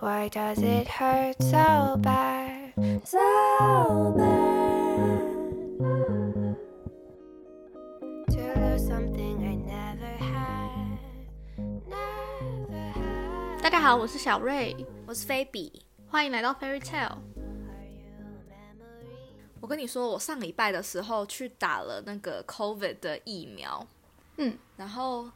Why does it hurt so bad? So bad. To lose something I never had. Never had. 大家好，我是小瑞，我是菲比。欢迎来到 Fairy Tale。 Are you a memory? 我跟你说，我上礼拜的时候去打了那个 COVID 的疫苗，嗯，然后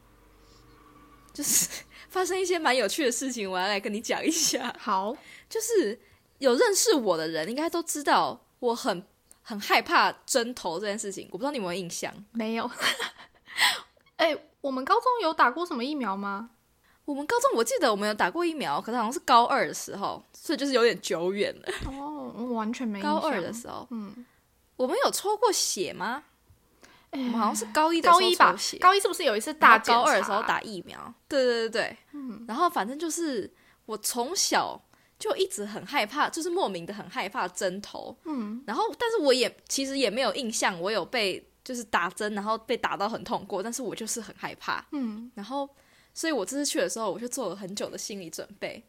就是 发生一些蛮有趣的事情，我要来跟你讲一下。好，就是有认识我的人应该都知道，我很很害怕针头这件事情。我不知道你有没有印象？没有。哎、我们高中有打过什么疫苗吗？我们高中我记得我们有打过疫苗，可是好像是高二的时候，所以就是有点久远了。哦，我完全没印高二的时候，嗯，我们有抽过血吗？哎我们好像是高一的时候高一吧高一是不是有一次大大高二的时候打疫苗，对对对对，嗯。然后反正就是我从小就一直很害怕，就是莫名的很害怕针头，嗯，然后但是我也其实也没有印象，我有被就是打针，然后被打到很痛过，但是我就是很害怕，嗯。然后所以我这次去的时候，我就做了很久的心理准备，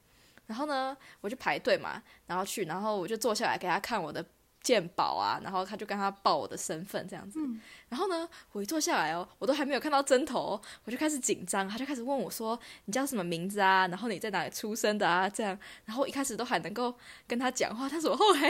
然后呢，我就排队嘛，然后去，然后我就坐下来给他看我的健保啊，然后他就跟他报我的身份这样子，嗯然后呢，我一坐下来哦，我都还没有看到针头哦，我就开始紧张，他就开始问我说：“你叫什么名字啊？然后你在哪里出生的啊？”这样，然后我一开始都还能够跟他讲话，但是我后来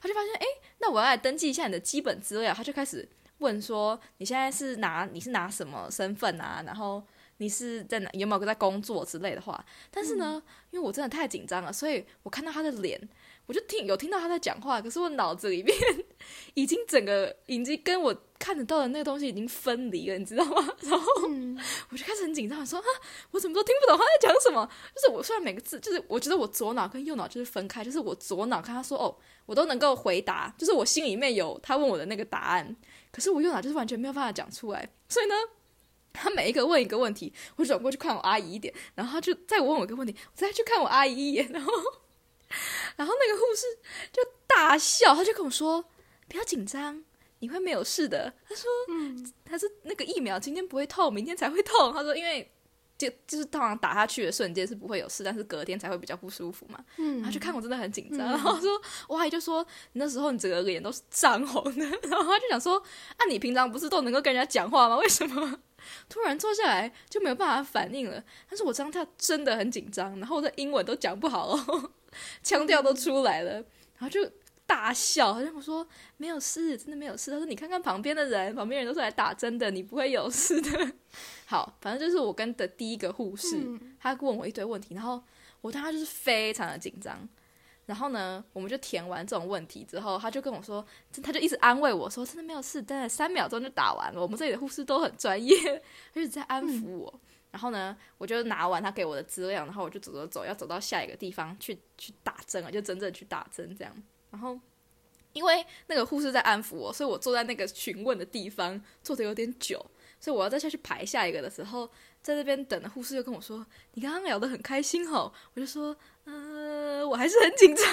他就发现，哎，那我要来登记一下你的基本资料，他就开始问说：“你现在是拿你是拿什么身份啊？然后你是在哪有没有在工作之类的话？”但是呢，因为我真的太紧张了，所以我看到他的脸，我就听有听到他在讲话，可是我脑子里面已经整个已经跟我看得到的那个东西已经分离了，你知道吗？然后嗯我就开始很紧张，说啊，我怎么都听不懂他在讲什么。就是我虽然每个字，就是我觉得我左脑跟右脑就是分开，就是我左脑看他说哦，我都能够回答，就是我心里面有他问我的那个答案，可是我右脑就是完全没有办法讲出来。所以呢，他每一个问一个问题，我转过去看我阿姨一点，然后他就再问我一个问题，我再去看我阿姨一眼，然后然后那个护士就大笑，他就跟我说不要紧张。你会没有事的。他说，嗯他是那个疫苗今天不会痛，明天才会痛。他说，因为就就是通常打下去的瞬间是不会有事，但是隔天才会比较不舒服嘛。嗯然后就看我真的很紧张，嗯然后说，我阿姨就说你那时候你整个脸都是涨红的，然后他就想说，啊，你平常不是都能够跟人家讲话吗？为什么突然坐下来就没有办法反应了？但是我当下真的很紧张，然后我的英文都讲不好哦，腔调都出来了，然后就大笑，好像我说没有事，真的没有事。他说你看看旁边的人，旁边人都是来打针的，你不会有事的。好，反正就是我跟的第一个护士，嗯他问我一堆问题，然后我当时就是非常的紧张。然后呢，我们就填完这种问题之后，他就跟我说，他就一直安慰我说，真的没有事，真的三秒钟就打完了。我们这里的护士都很专业，他一直在安抚我。然后呢，我就拿完他给我的资料，然后我就走走走，要走到下一个地方去去打针了，就真正去打针这样。然后因为那个护士在安抚我，所以我坐在那个询问的地方坐的有点久，所以我要再下去排下一个的时候，在这边等的护士就跟我说：“你刚刚聊得很开心哦。”我就说：“呃，我还是很紧张。”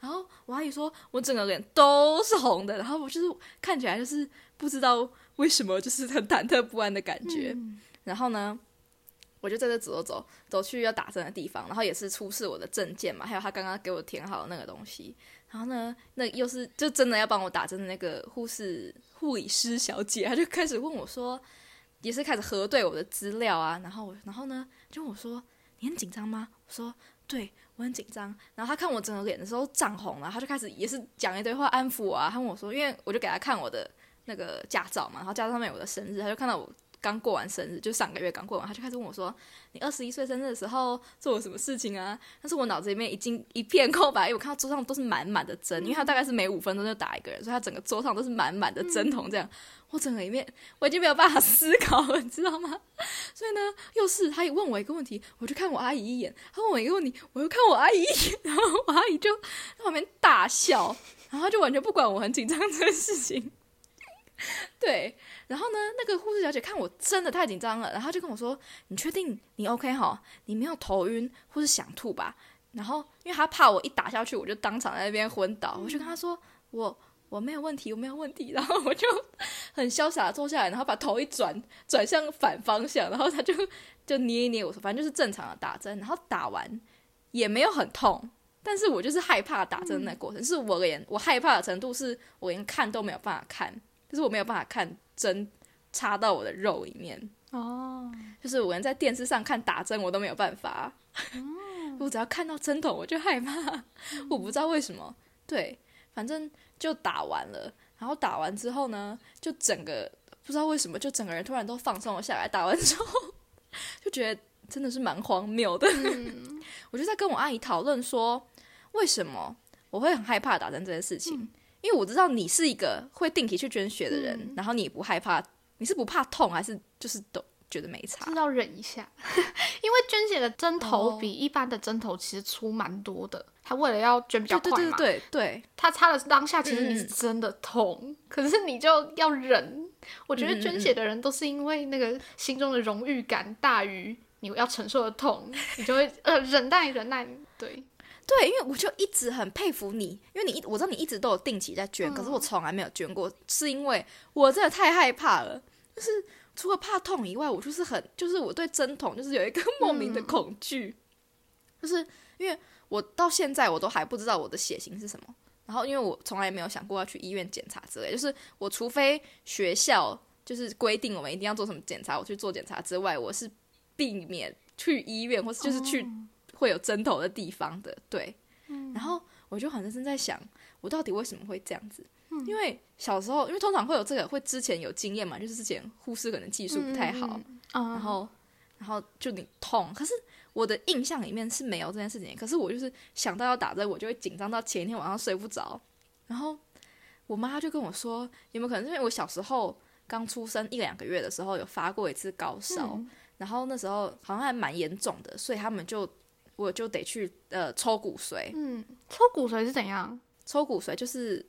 然后我阿姨说：“我整个脸都是红的。”然后我就是看起来就是不知道为什么，就是很忐忑不安的感觉。嗯然后呢，我就在这走走走走去要打针的地方，然后也是出示我的证件嘛，还有他刚刚给我填好的那个东西。然后呢，那又是就真的要帮我打针的那个护士护理师小姐，她就开始问我说，也是开始核对我的资料啊。然后，然后呢，就我说，你很紧张吗？我说对。我很紧张，然后他看我整个脸的时候涨红了，他就开始也是讲一堆话安抚我啊。他问我说，因为我就给他看我的那个驾照嘛，然后驾照上面我的生日，他就看到我刚过完生日，就上个月刚过完，他就开始问我说：“你二十一岁生日的时候做了什么事情啊？”但是我脑子里面已经一片空白，因为我看到桌上都是满满的针，因为他大概是每五分钟就打一个人，所以他整个桌上都是满满的针筒，这样、我整个里面我已经没有办法思考了，你知道吗？所以呢，又是他一问我一个问题，我就看我阿姨一眼；他问我一个问题，我又看我阿姨一眼，然后我阿姨就在旁边大笑，然后他就完全不管我很紧张这件事情。对，然后呢，那个护士小姐看我真的太紧张了，然后就跟我说：“你确定你 OK 哈？你没有头晕或是想吐吧？”然后因为她怕我一打下去，我就当场在那边昏倒，我就跟她说：“我我没有问题，我没有问题。”然后我就很潇洒的坐下来，然后把头一转，转向反方向，然后她就就捏一捏我说，反正就是正常的打针。然后打完也没有很痛，但是我就是害怕打针的那过程，是我连我害怕的程度是我连看都没有办法看，就是我没有办法看针插到我的肉里面，哦，就是我连在电视上看打针我都没有办法，我只要看到针筒我就害怕，我不知道为什么，对，反正就打完了，然后打完之后呢，就整个不知道为什么就整个人突然都放松了下来，打完之后 就觉得真的是蛮荒谬的，我就在跟我阿姨讨论说，为什么我会很害怕打针这件事情。因为我知道你是一个会定期去捐血的人，然后你也不害怕，你是不怕痛还是就是都觉得没差是？要忍一下，因为捐血的针头哦比一般的针头其实粗蛮多的。他为了要捐比较对快嘛，对对对对，他插的当下，其实你是真的痛，可是你就要忍。我觉得捐血的人都是因为那个心中的荣誉感大于你要承受的痛，你就会呃忍耐忍耐。对，对，因为我就一直很佩服你，因为你一我知道你一直都有定期在捐，可是嗯我从来没有捐过，是因为我真的太害怕了，就是除了怕痛以外，我就是很就是我对针筒就是有一个莫名的嗯。恐惧，就是因为我到现在我都还不知道我的血型是什么，然后因为我从来没有想过要去医院检查之类，就是我除非学校就是规定我们一定要做什么检查，我去做检查之外，我是避免去医院或是就是去哦会有针头的地方的，对。然后我就很认真在想，我到底为什么会这样子？因为小时候，因为通常会有这个，会之前有经验嘛，就是之前护士可能技术不太好，嗯，然后然后就你痛，可是我的印象里面是没有这件事情，可是我就是想到要打针，我就会紧张到前一天晚上睡不着，然后我妈就跟我说，有没有可能是因为我小时候刚出生一两个月的时候有发过一次高烧，嗯然后那时候好像还蛮严重的，所以他们就我就得去呃抽骨髓，嗯，抽骨髓是怎样？抽骨髓就是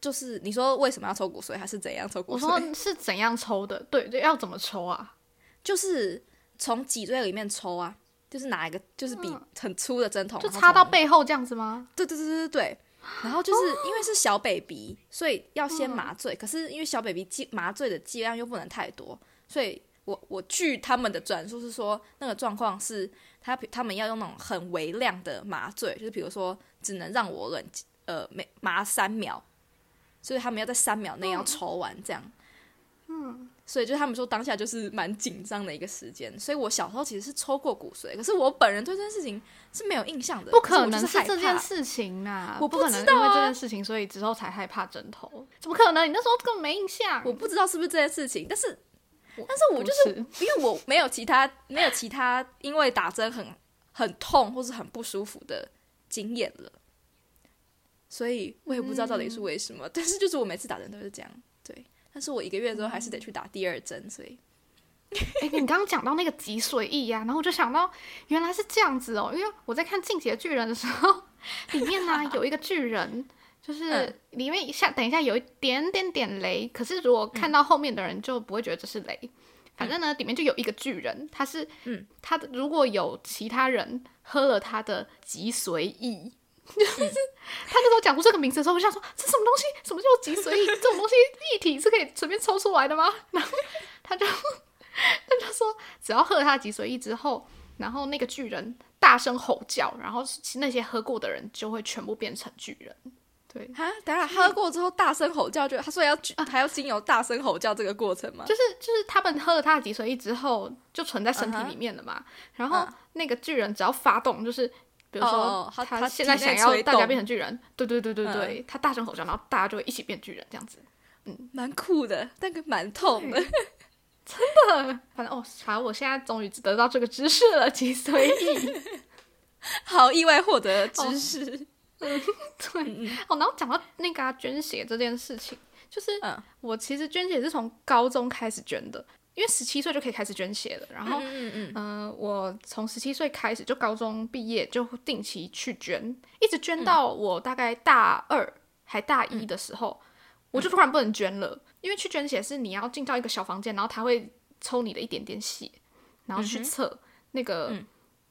就是你说为什么要抽骨髓，还是怎样抽骨我髓？说是怎样抽的？对对，要怎么抽啊？就是从脊椎里面抽啊，就是拿一个就是比很粗的针筒，就插到背后这样子吗？对对对对对。然后就是因为是小 baby，所以要先麻醉。可是因为小 baby 剂麻醉的剂量又不能太多，所以我我据他们的转述是说，那个状况是他他们要用那种很微量的麻醉，就是比如说只能让我冷呃每麻三秒，所以他们要在三秒内要抽完这样。嗯，所以就他们说当下就是蛮紧张的一个时间。所以我小时候其实是抽过骨髓，可是我本人对这件事情是没有印象的，不可能是这件事情啊、我不可能因不知道这件事情，所以之后才害怕针头。怎么可能？你那时候根本没印象。我不知道是不是这件事情，但是但是我就是因为我没有其他没有其他因为打针很很痛或是很不舒服的经验了，所以我也不知道到底是为什么。但是就是我每次打针都是这样，对。但是我一个月之后还是得去打第二针，所以哎、你刚刚讲到那个脊髓液呀、然后我就想到原来是这样子哦，因为我在看《进击的巨人》的时候，里面呢、有一个巨人，就是嗯里面一下等一下有一点点点雷，可是如果看到后面的人就不会觉得这是雷。反正呢，里面就有一个巨人，他是，嗯，他的如果有其他人喝了他的脊髓液，就是 他那时候讲出这个名字的时候，我想说这什么东西？什么叫脊髓液？这种东西液体是可以随便抽出来的吗？然后他就 他就说，只要喝了他的脊髓液之后，然后那个巨人大声吼叫，然后那些喝过的人就会全部变成巨人。对，啊，等下喝过之后大声吼叫就，他说要还要经由大声吼叫这个过程吗？就是就是他们喝了他的脊髓液之后，就存在身体里面了嘛。然后嗯。那个巨人只要发动，就是比如说哦他他现在想要大家变成巨人，对对对对嗯。对，他大声吼叫，然后大家就会一起变巨人这样子。嗯。蛮酷的，但个蛮痛的。真的。反正哦，反正我现在终于得到这个知识了，脊髓液。好意外获得知识。对，哦，然后讲到那个、啊、捐血这件事情，就是嗯。我其实捐血是从高中开始捐的，因为十七岁就可以开始捐血了。然后，嗯嗯嗯，嗯、我从十七岁开始就高中毕业就定期去捐，一直捐到我大概大二还大一的时候，我就突然不能捐了，因为去捐血是你要进到一个小房间，然后他会抽你的一点点血，然后去测那个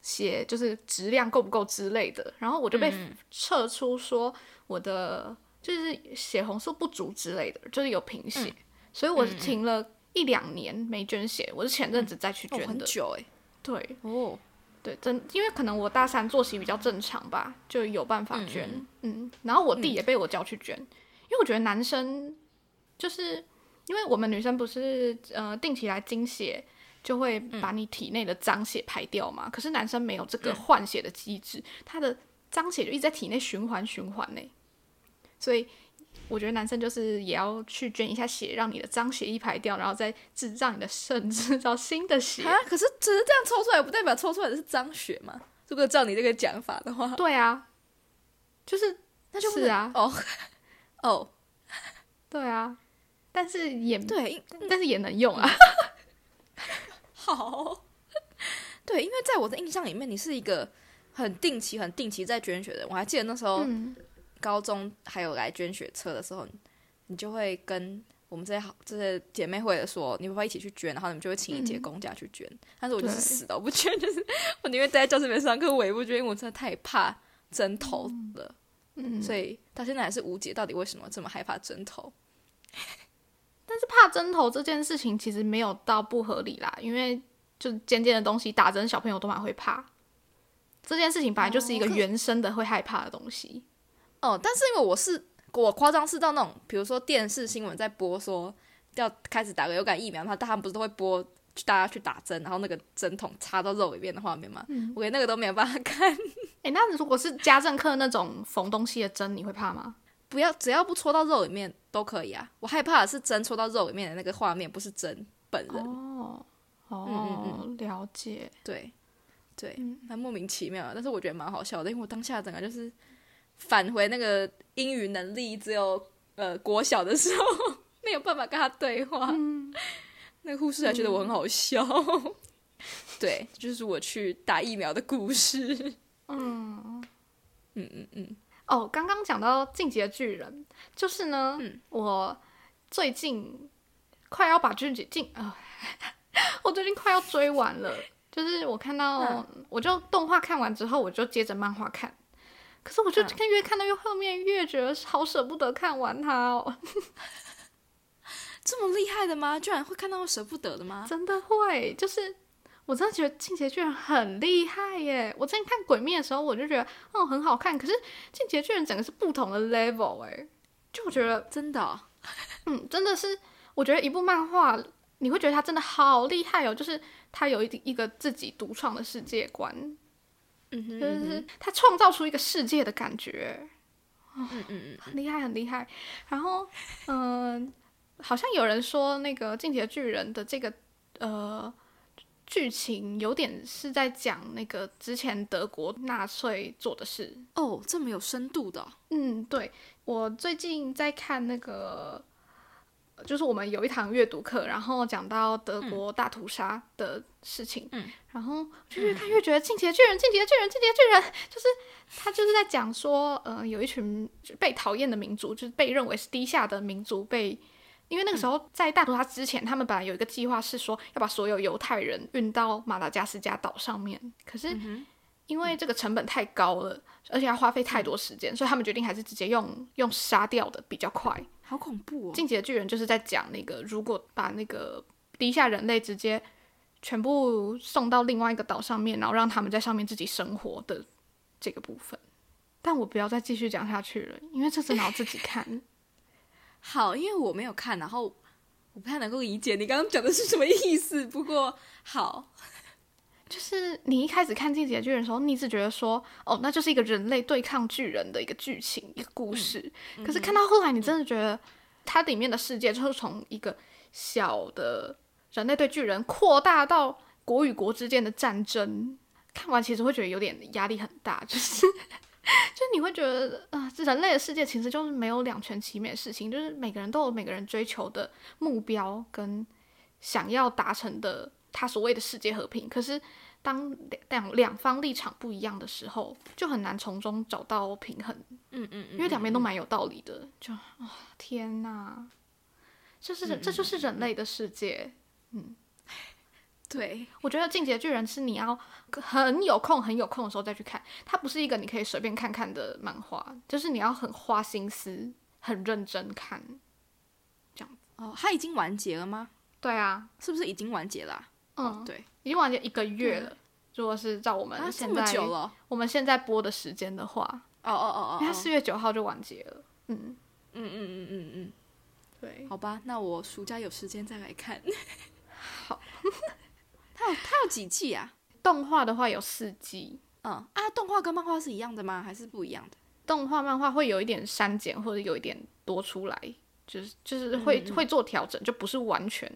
嗯血就是质量够不够之类的，然后我就被嗯测出说我的就是血红素不足之类的，就是有贫血，嗯所以我是停了一两年没捐血，我是前阵子再去哦，捐的。很久哎。对，哦，对，真因为可能我大三作息比较正常吧，就有办法捐。嗯嗯然后我弟也被我叫去捐，因为我觉得男生就是因为我们女生不是呃定期来经血，就会把你体内的脏血排掉嘛。可是男生没有这个嗯换血的机制，他的脏血就一直在体内循环循环呢。所以我觉得男生就是也要去捐一下血，让你的脏血一排掉，然后再制造你的肾制造新的血。啊，可是只是这样抽出来，不代表抽出来的是脏血嘛？如果照你这个讲法的话，对啊，就是那就不是啊哦 哦，对啊，但是也对，但是也能用啊。好，对，因为在我的印象里面，你是一个很定期、很定期在捐血的人。我还记得那时候嗯，高中还有来捐血车的时候，你就会跟我们这些好这些姐妹会的说，你会不会一起去捐？然后你们就会请一节公假去捐。但是我就是对死都不捐，就是我宁愿待在教室里面上课，我也不捐，因为我真的太怕针头了。嗯，所以到现在还是无解，到底为什么这么害怕针头？怕针头这件事情其实没有到不合理啦，因为就是尖尖的东西打针，小朋友都蛮会怕。这件事情本来就是一个原生的会害怕的东西。哦，但是因为我是我夸张是到那种，比如说电视新闻在播说要开始打个流感疫苗，他他们不是都会播大家去打针，然后那个针筒插到肉里面的画面吗？我连那个都没有办法看。诶，那如果是家政课那种缝东西的针，你会怕吗？不要，只要不戳到肉里面都可以啊。我害怕的是针戳到肉里面的那个画面，不是针本人。哦哦，嗯了解。对，对，嗯莫名其妙的，但是我觉得蛮好笑的，因为我当下整个就是返回那个英语能力只有呃国小的时候，没有办法跟他对话。嗯那个护士还觉得我很好笑。对，就是我去打疫苗的故事。嗯，嗯嗯嗯，哦，刚刚讲到《进击的巨人》，就是呢，嗯我最近快要把进击进啊、我最近快要追完了。就是我看到，嗯我就动画看完之后，我就接着漫画看。可是我就嗯看越看到越后面，越觉得好舍不得看完它哦，这么厉害的吗？居然会看到舍不得的吗？真的会，就是我真的觉得《进击巨人》很厉害耶！我之前看《鬼灭》的时候，我就觉得哦很好看，可是《进击巨人》整个是不同的 level 哎，就我觉得真的哦、嗯，真的是，我觉得一部漫画，你会觉得它真的好厉害哦，就是它有一一个自己独创的世界观，嗯哼嗯就是它创造出一个世界的感觉，嗯嗯嗯，很厉害，很厉害。然后，嗯、好像有人说那个《进击巨人》的这个呃剧情有点是在讲那个之前德国纳粹做的事，哦，这么有深度的哦、嗯，对我最近在看那个，呃就是我们有一堂阅读课，然后讲到德国大屠杀的事情，嗯，然后就越看越觉得《进击的巨人》《进击的巨人》《进击的巨人》，就是他就是在讲说，呃，有一群被讨厌的民族，就是被认为是低下的民族被。因为那个时候在大屠杀之前，他们本来有一个计划是说要把所有犹太人运到马达加斯加岛上面，可是因为这个成本太高了，而且要花费太多时间，所以他们决定还是直接用用杀掉的比较快。好恐怖哦！进击的巨人就是在讲那个，如果把那个低下人类直接全部送到另外一个岛上面，然后让他们在上面自己生活的这个部分。但我不要再继续讲下去了，因为这真的要自己看。好，因为我没有看，然后我不太能够理解你刚刚讲的是什么意思。不过好，就是你一开始看《进击的巨人》的时候，你只觉得说，哦，那就是一个人类对抗巨人的一个剧情、一个故事。可是看到后来，你真的觉得它里面的世界就是从一个小的人类对巨人扩大到国与国之间的战争。看完其实会觉得有点压力很大，就是 就你会觉得啊、人类的世界其实就是没有两全其美的事情，就是每个人都有每个人追求的目标跟想要达成的他所谓的世界和平。可是当两两两方立场不一样的时候，就很难从中找到平衡，嗯嗯嗯，因为两边都蛮有道理的。就啊、天哪，这是这就是人类的世界。对，我觉得《进击的巨人》是你要很有空、很有空的时候再去看，它不是一个你可以随便看看的漫画，就是你要很花心思、很认真看。这样哦，它已经完结了吗？对啊，是不是已经完结了啊、嗯，对，已经完结一个月了。如果是照我们啊，这么现在、久了哦，我们现在播的时间的话，哦哦哦因为它哦，四月九号就完结了。嗯，嗯嗯嗯嗯嗯，对，好吧，那我暑假有时间再来看。好，它有它有几季啊？动画的话有四季，嗯啊，动画跟漫画是一样的吗？还是不一样的？动画、漫画会有一点删减或者有一点多出来，就是就是会、会做调整，就不是完全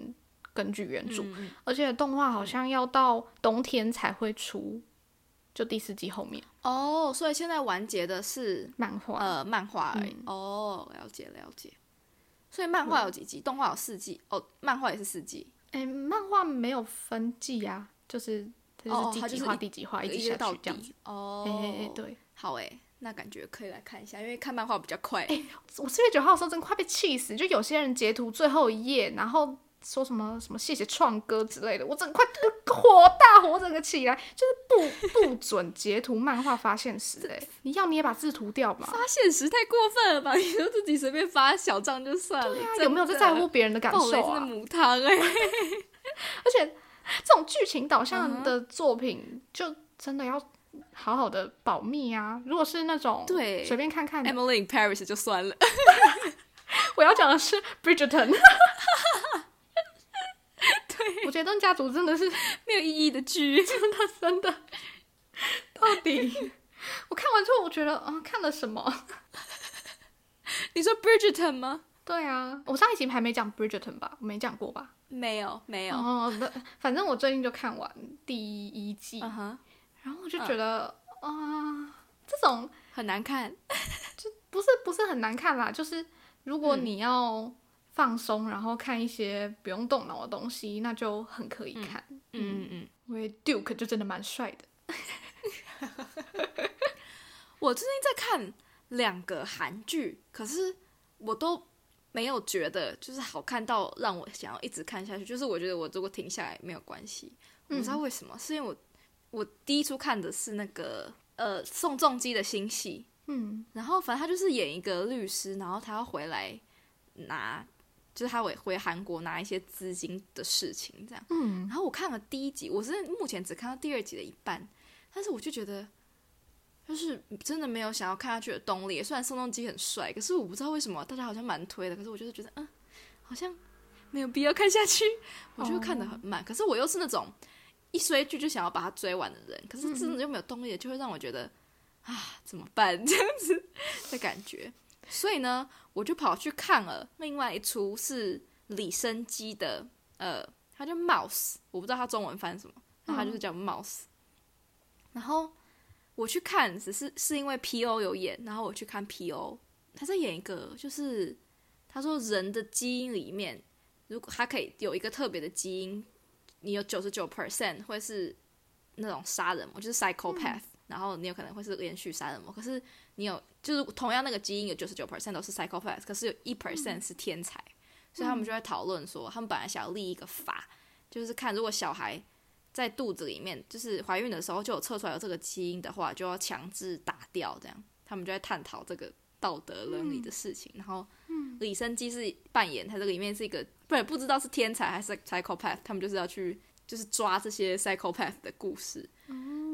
根据原著。嗯而且动画好像要到冬天才会出，就第四季后面哦，所以现在完结的是漫画。呃漫画而已。哦，了解了解。所以漫画有几季？动画有四季。哦，漫画也是四季。哎、漫画没有分季啊，就是就是第几话第几话一直下去这样子底。。哦，哎哎哎，对，好诶，那感觉可以来看一下，因为看漫画比较快。我四月九号的时候真的快被气死，就有些人截图最后一页，然后说什么什么谢谢创哥之类的，我整个快火大火整个起来，就是不不准截图漫画发现时、哎，你要你也把字涂掉吧。发现时太过分了吧？你就自己随便发小账就算了，有没有在在乎别人的感受啊？母汤哎 而且这种剧情导嗯向的作品，就真的要好好的保密啊。如果是那种对随便看看的，Emily in Paris 就算了，我要讲的是 Bridgerton。对，我觉得登家族真的是 没有意义的剧。真的真的，到底 我看完之后，我觉得啊、看了什么？你说 Bridgerton 吗？对啊，我上一集还没讲 Bridgerton 吧？我没讲过吧？没有，没有。哦，那反正我最近就看完第一季，然后我就觉得啊、这种很难看。就不是不是很难看啦，就是如果你要放松，然后看一些不用动脑的东西，那就很可以看。嗯嗯嗯。因为 Duke 就真的蛮帅的。我最近在看两个韩剧，可是我都没有觉得就是好看到让我想要一直看下去。就是我觉得我如果停下来没有关系，我不知道为什么，是因为我我第一出看的是那个呃宋仲基的新戏，嗯然后反正他就是演一个律师，然后他要回来拿，就是他回回韩国拿一些资金的事情这样。嗯，然后我看了第一集，我是目前只看到第二集的一半，但是我就觉得，就是真的没有想要看下去的动力。虽然宋仲基很帅，可是我不知道为什么大家好像蛮推的，可是我就是觉得，嗯，好像没有必要看下去，我就看的很慢。可是我又是那种一追剧就想要把它追完的人，可是真的又没有动力，就会让我觉得啊，怎么办 这样子的感觉。所以呢，我就跑去看了另外一出是李生基的，呃，他叫 Mouse，我不知道他中文翻什么，那他就是叫 Mouse。然后我去看，只是是因为 P.O 有演，然后我去看 P.O，他在演一个，就是他说人的基因里面，如果他可以有一个特别的基因，你有九十九 percent 会是那种杀人魔，就是 psychopath，、然后你有可能会是连续杀人魔，可是你有就是同样那个基因有九十九 percent 都是 psychopath，可是有一 percent 是天才，所以他们就在讨论说，他们本来想要立一个法，就是看如果小孩在肚子里面，就是怀孕的时候就有测出来有这个基因的话，就要强制打掉，这样他们就在探讨这个道德伦理的事情。然后，李生基是扮演他这个里面是一个不不知道是天才还是 psychopath，他们就是要去就是抓这些 psychopath 的故事。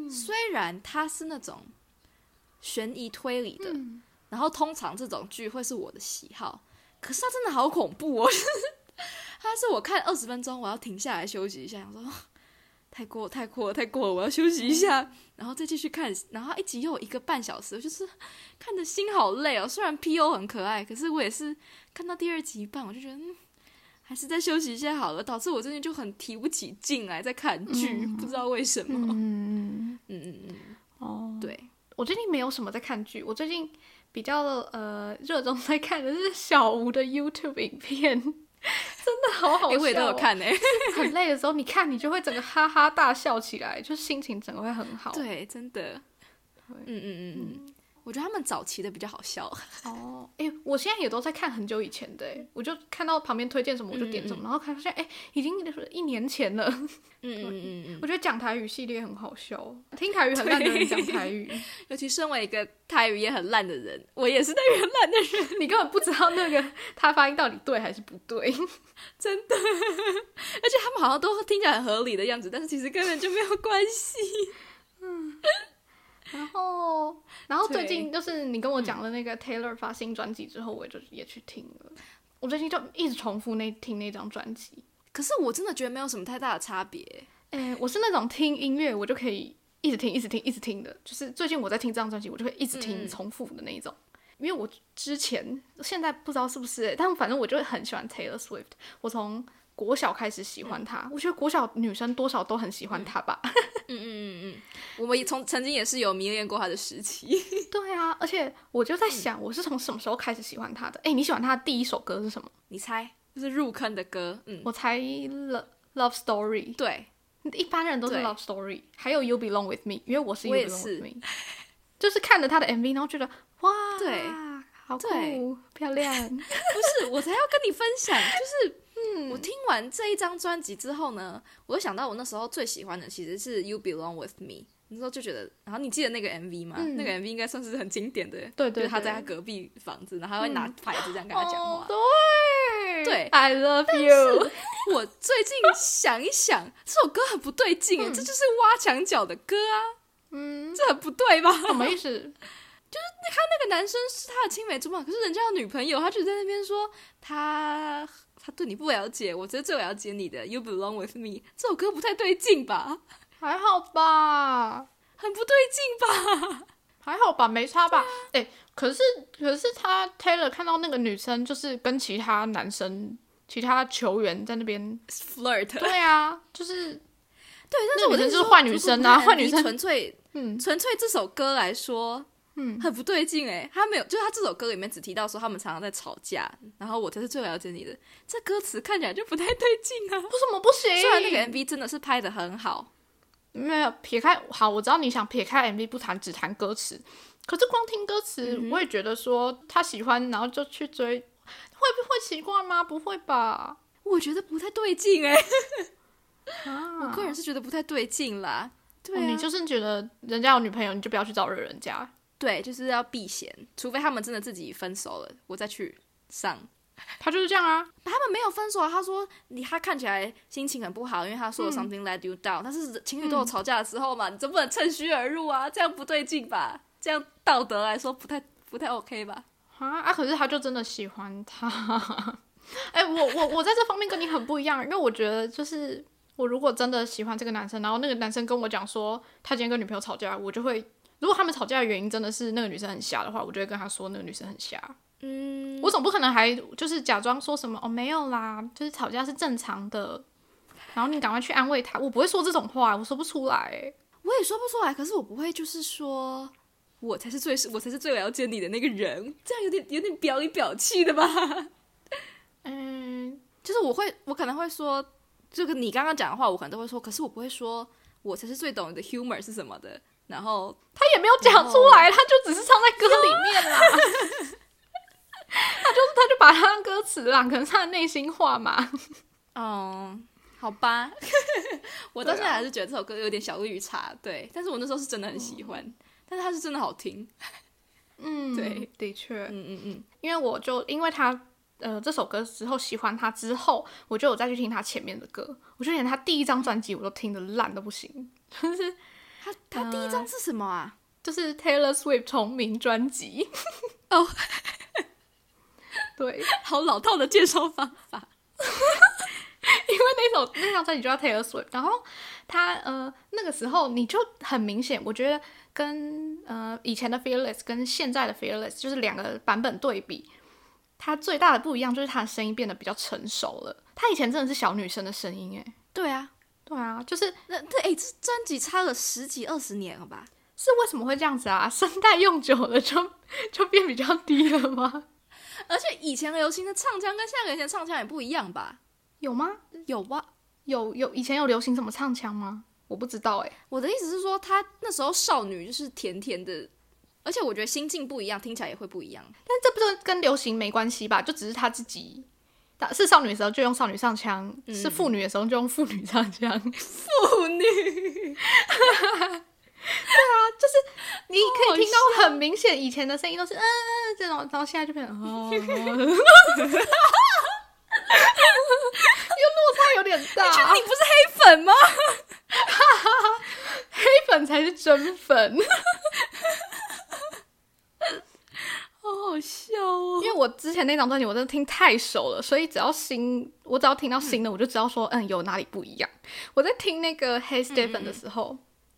虽然他是那种悬疑推理的，然后通常这种剧会是我的喜好，可是它真的好恐怖哦！它是我看二十分钟，我要停下来休息一下，想说太过太过了太过了，我要休息一下，然后再继续看。然后一集又有一个半小时，我就是看的心好累哦。虽然 P.O 很可爱，可是我也是看到第二集一半，我就觉得嗯，还是再休息一下好了。导致我最近就很提不起劲来在看剧，不知道为什么。嗯嗯，嗯嗯，哦，对，我最近没有什么在看剧，我最近比较呃热衷在看的是小吴的 YouTube 影片，真的好好哎、笑、我也都有，看呢、很累的时候，你看你就会整个哈哈大笑起来，就心情整个会很好。，对，真的。嗯嗯嗯嗯。我觉得他们早期的比较好笑。哦，哎、我现在也都在看很久以前的，哎，我就看到旁边推荐什么我就点什么，然后看发现，哎、已经一年前了。嗯嗯嗯嗯，我觉得讲台语系列很好笑，听台语很烂的人讲台语，尤其身为一个台语也很烂的人，我也是台语很烂的人，你根本不知道那个他发音到底对还是不对。真的。而且他们好像都听起来很合理的样子，但是其实根本就没有关系。然后，然后最近就是你跟我讲了那个 Taylor 发新专辑之后，我也就也去听了。我最近就一直重复那听那张专辑。可是我真的觉得没有什么太大的差别。哎，我是那种听音乐我就可以一直听、一直听、一直听的。就是最近我在听这张专辑，我就会一直听、嗯重复的那一种。因为我之前现在不知道是不是、欸，但反正我就很喜欢 Taylor Swift。我从国小开始喜欢她，我觉得国小女生多少都很喜欢她吧。嗯 嗯嗯嗯嗯，我们也从曾经也是有迷恋过他的时期。对啊，而且我就在想，我是从什么时候开始喜欢他的？哎，你喜欢他的第一首歌是什么？你猜，就是入坑的歌。嗯，我猜 Love Love Story，对，一般人都是 Love Story，还有 You Belong with Me，因为我是 You 我也 Belong 是 with Me，就是看着他的 MV，然后觉得哇，对，好酷，漂亮，不是，我才要跟你分享，就是。我听完这一张专辑之后呢，我就想到我那时候最喜欢的其实是《You Belong with Me》，那时候就觉得，然后你记得那个 MV 吗？嗯。那个 MV 应该算是很经典的，对对就是他在他隔壁房子，然后他会拿牌子这样跟他讲话。哦对。对，I love you，我最近想一想，这首歌很不对劲哎，这就是挖墙脚的歌啊，嗯，这很不对吧？什么意思？就是他那个男生是他的青梅竹马，可是人家有女朋友，他就在那边说他他对你不了解，我觉得最了解你的。You belong with me，这首歌不太对劲吧？还好吧，很不对劲吧？还好吧，没差啊吧？哎、可是可是他 Taylor 看到那个女生，就是跟其他男生、其他球员在那边，flirt，对，啊，就是对但是我的那女生就是坏女生啊坏女生纯粹嗯纯粹这首歌来说。嗯，很不对劲哎，他没有，就是他这首歌里面只提到说他们常常在吵架，然后我才是最了解你的，这歌词看起来就不太对劲啊。为什么不行？虽然那个 MV 真的是拍的很好，没有撇开好，我知道你想撇开 MV 不谈，只谈歌词。可是光听歌词，嗯我也觉得说他喜欢，然后就去追，会不会奇怪吗？不会吧？我觉得不太对劲哎。啊我个人是觉得不太对劲啦。对啊，哦你就是觉得人家有女朋友，你就不要去招惹人家。对，就是要避嫌，除非他们真的自己分手了，我再去上。他就是这样啊，他们没有分手啊，他说你他看起来心情很不好，因为他说了 something let you down，、但是情侣都有吵架的时候嘛，你总不能趁虚而入啊，这样不对劲吧？这样道德来说不太不太 OK 吧？啊啊！可是他就真的喜欢他。哎、我我我在这方面跟你很不一样，因为我觉得就是我如果真的喜欢这个男生，然后那个男生跟我讲说他今天跟女朋友吵架，我就会。如果他们吵架的原因真的是那个女生很瞎的话，我就会跟他说那个女生很瞎。嗯，我总不可能还就是假装说什么哦没有啦，就是吵架是正常的，然后你赶快去安慰他。我不会说这种话，我说不出来。我也说不出来，可是我不会就是说。我才是最我才是最了解你的那个人，这样有点有点表里表气的吧？嗯，就是我会，我可能会说，这个你刚刚讲的话，我可能都会说，可是我不会说，我才是最懂你的 humor 是什么的。然后，他也没有讲出来，他就只是唱在歌里面啦。他就他就把它当歌词啦，可能是他的内心话嘛。嗯，好吧，我到现在还是觉得这首歌有点小绿茶，对，但是我那时候是真的很喜欢，但是它是真的好听，嗯，对，的确，嗯嗯嗯，因为我就因为他呃这首歌之后喜欢他之后，我就有再去听他前面的歌，我就连他第一张专辑我都听得烂的不行，就是他他第一张是什么啊？就是 Taylor Swift 重名专辑。哦，对，好老套的介绍方法，因为那首那张专辑就叫 Taylor Swift，然后他呃那个时候你就很明显，我觉得跟呃以前的 Fearless 跟现在的 Fearless 就是两个版本对比，他最大的不一样就是他的声音变得比较成熟了。他以前真的是小女生的声音，诶，对啊，对啊，就是那这哎，这专辑差了十几二十年了吧？是为什么会这样子啊？声带用久了就就变比较低了吗？而且以前流行的唱腔跟现在流行的唱腔也不一样吧？有吗？有吧？有有以前有流行什么唱腔吗？我不知道诶。我的意思是说，她那时候少女就是甜甜的而且我觉得心境不一样，听起来也会不一样。但这不就跟流行没关系吧？就只是她自己。打是少女的时候就用少女上腔，是妇女的时候就用妇女上腔。妇女，对啊，就是你可以听到很明显，以前的声音都是嗯嗯这种，然后现在就变成哦，又落差有点大。你不是黑粉吗？黑粉才是真粉，好好笑哦因！为我之前那张专辑我真的听太熟了，所以只要新，我只要听到新的，我就知道说嗯有哪里不一样。我在听那个 Hey Stephen 的时候，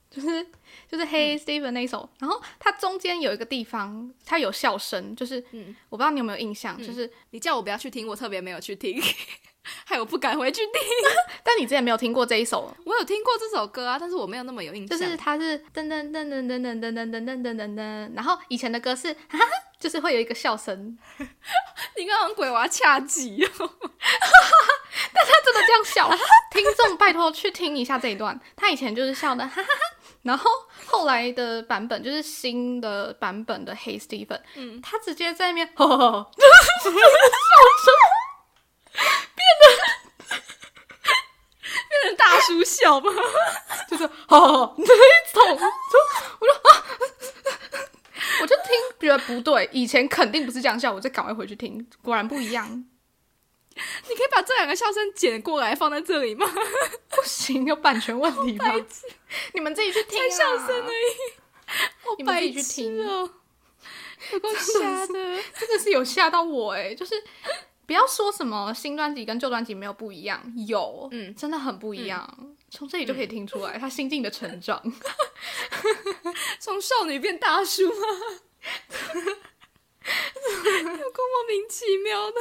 就是就是 Hey Stephen 那一首，然后它中间有一个地方它有笑声，就是嗯我不知道你有没有印象，就是你叫我不要去听，我特别没有去听，害我不敢回去听。但你之前没有听过这一首，我有听过这首歌啊，但是我没有那么有印象。就是它是噔噔噔噔噔噔噔噔噔噔噔，然后以前的歌是哈哈，就是会有一个笑声，你刚刚鬼娃恰吉哦，但他真的这样笑，听众拜托去听一下这一段，他以前就是笑的哈哈哈，然后后来的版本就是新的版本的 Hey Stephen，嗯，他直接在那边呵呵呵，变得变成大叔笑吗？就是呵呵呵这一种，就我说啊，我就听觉得不对，以前肯定不是这样笑，我就赶快回去听，果然不一样，你可以把这两个笑声剪过来放在这里吗？不行，有版权问题吧？你们自己去听、啊，笑声而已，好你们自己去听哦，有够瞎的。真的是有吓到我哎、就是不要说什么新专辑跟旧专辑没有不一样，有，嗯真的很不一样。从这里就可以听出来他心境的成长。从少女变大叔吗？有够莫名其妙的。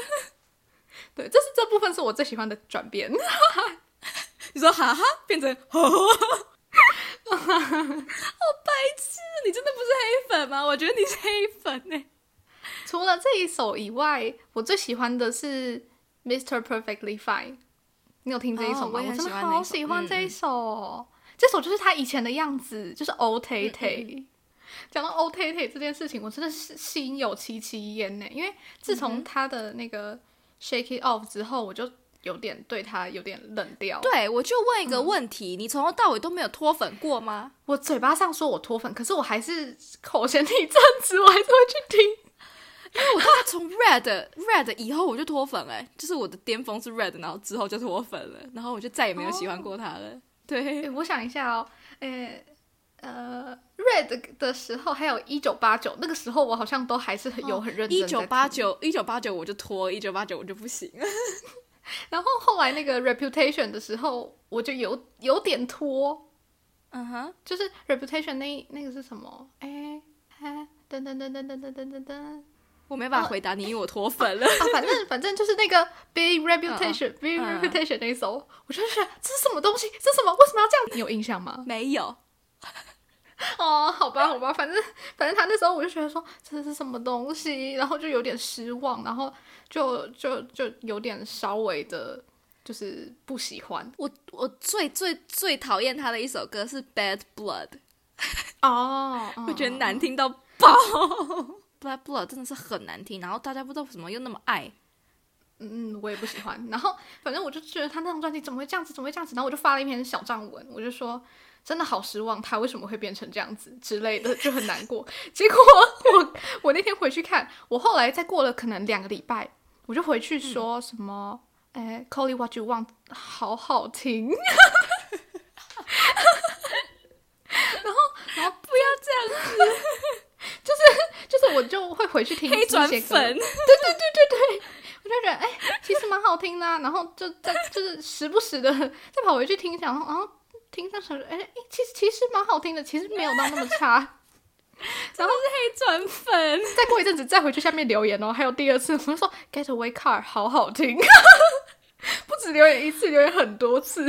对，这是这部分是我最喜欢的转变。你说哈哈变成哈哈，好白痴！你真的不是黑粉吗？我觉得你是黑粉呢、除了这一首以外，我最喜欢的是 Mr. Perfectly Fine。你有听这一首吗？哦我也很真的好喜欢嗯这一首哦。这首就是他以前的样子，就是 O 嗯 Tay。讲到 O Tay Tay 这件事情，我真的是心有戚戚焉呢。因为自嗯从他的那个 Shake It Off 之后，我就有点对他有点冷掉。对，我就问一个问题：你从头到尾都没有脱粉过吗？我嘴巴上说我脱粉，可是我还是口嫌体正直，我还是会去听。因为我大概从 Red Red 以后我就脱粉哎、就是我的巅峰是 Red，然后之后就脱粉了，然后我就再也没有喜欢过他了。对诶，我想一下哦，诶，呃，Red 的时候，还有一九八九，那个时候我好像都还是很有很认真。一九八，九一九八九我就拖，一九八九我就不行。然后后来那个 Reputation 的时候，我就有有点拖，嗯哼，就是 Reputation 那那个是什么？诶，哎，噔噔噔噔噔噔噔噔噔。我没办法回答你，因为我脱粉了。啊，反正反正就是那个 Big Reputation、Big Reputation 那一首，我就觉得这是什么东西？这是什么？为什么要这样？你有印象吗？没有，哦，好吧，好吧，反正反正他那时候我就觉得说这是什么东西，然后就有点失望，然后就就就有点稍微的，就是不喜欢我我最最最讨厌他的一首歌是《Bad Blood》，哦，我觉得难听到爆。Bad Blood 真的是很难听，然后大家不知道为什么又那么爱。嗯，我也不喜欢。然后反正我就觉得他那张专辑怎么会这样子，怎么会这样子？然后我就发了一篇小账文，我就说真的好失望，他为什么会变成这样子之类的，就很难过。结果我我那天回去看，我后来再过了可能两个礼拜，我就回去说什么，哎、c a l l i What You Want 好好听。然后，然后不要这样子，就是就是，我就会回去听黑转这些歌粉，我就觉得哎、其实蛮好听的啊、然后就在就是时不时的再跑回去听一下，然后然后听上首，哎、哎其实其实蛮好听的，其实没有到那么差。然后是黑转粉。再过一阵子再回去下面留言哦，还有第二次，我就说 Getaway Car 好好听，不止留言一次，留言很多次。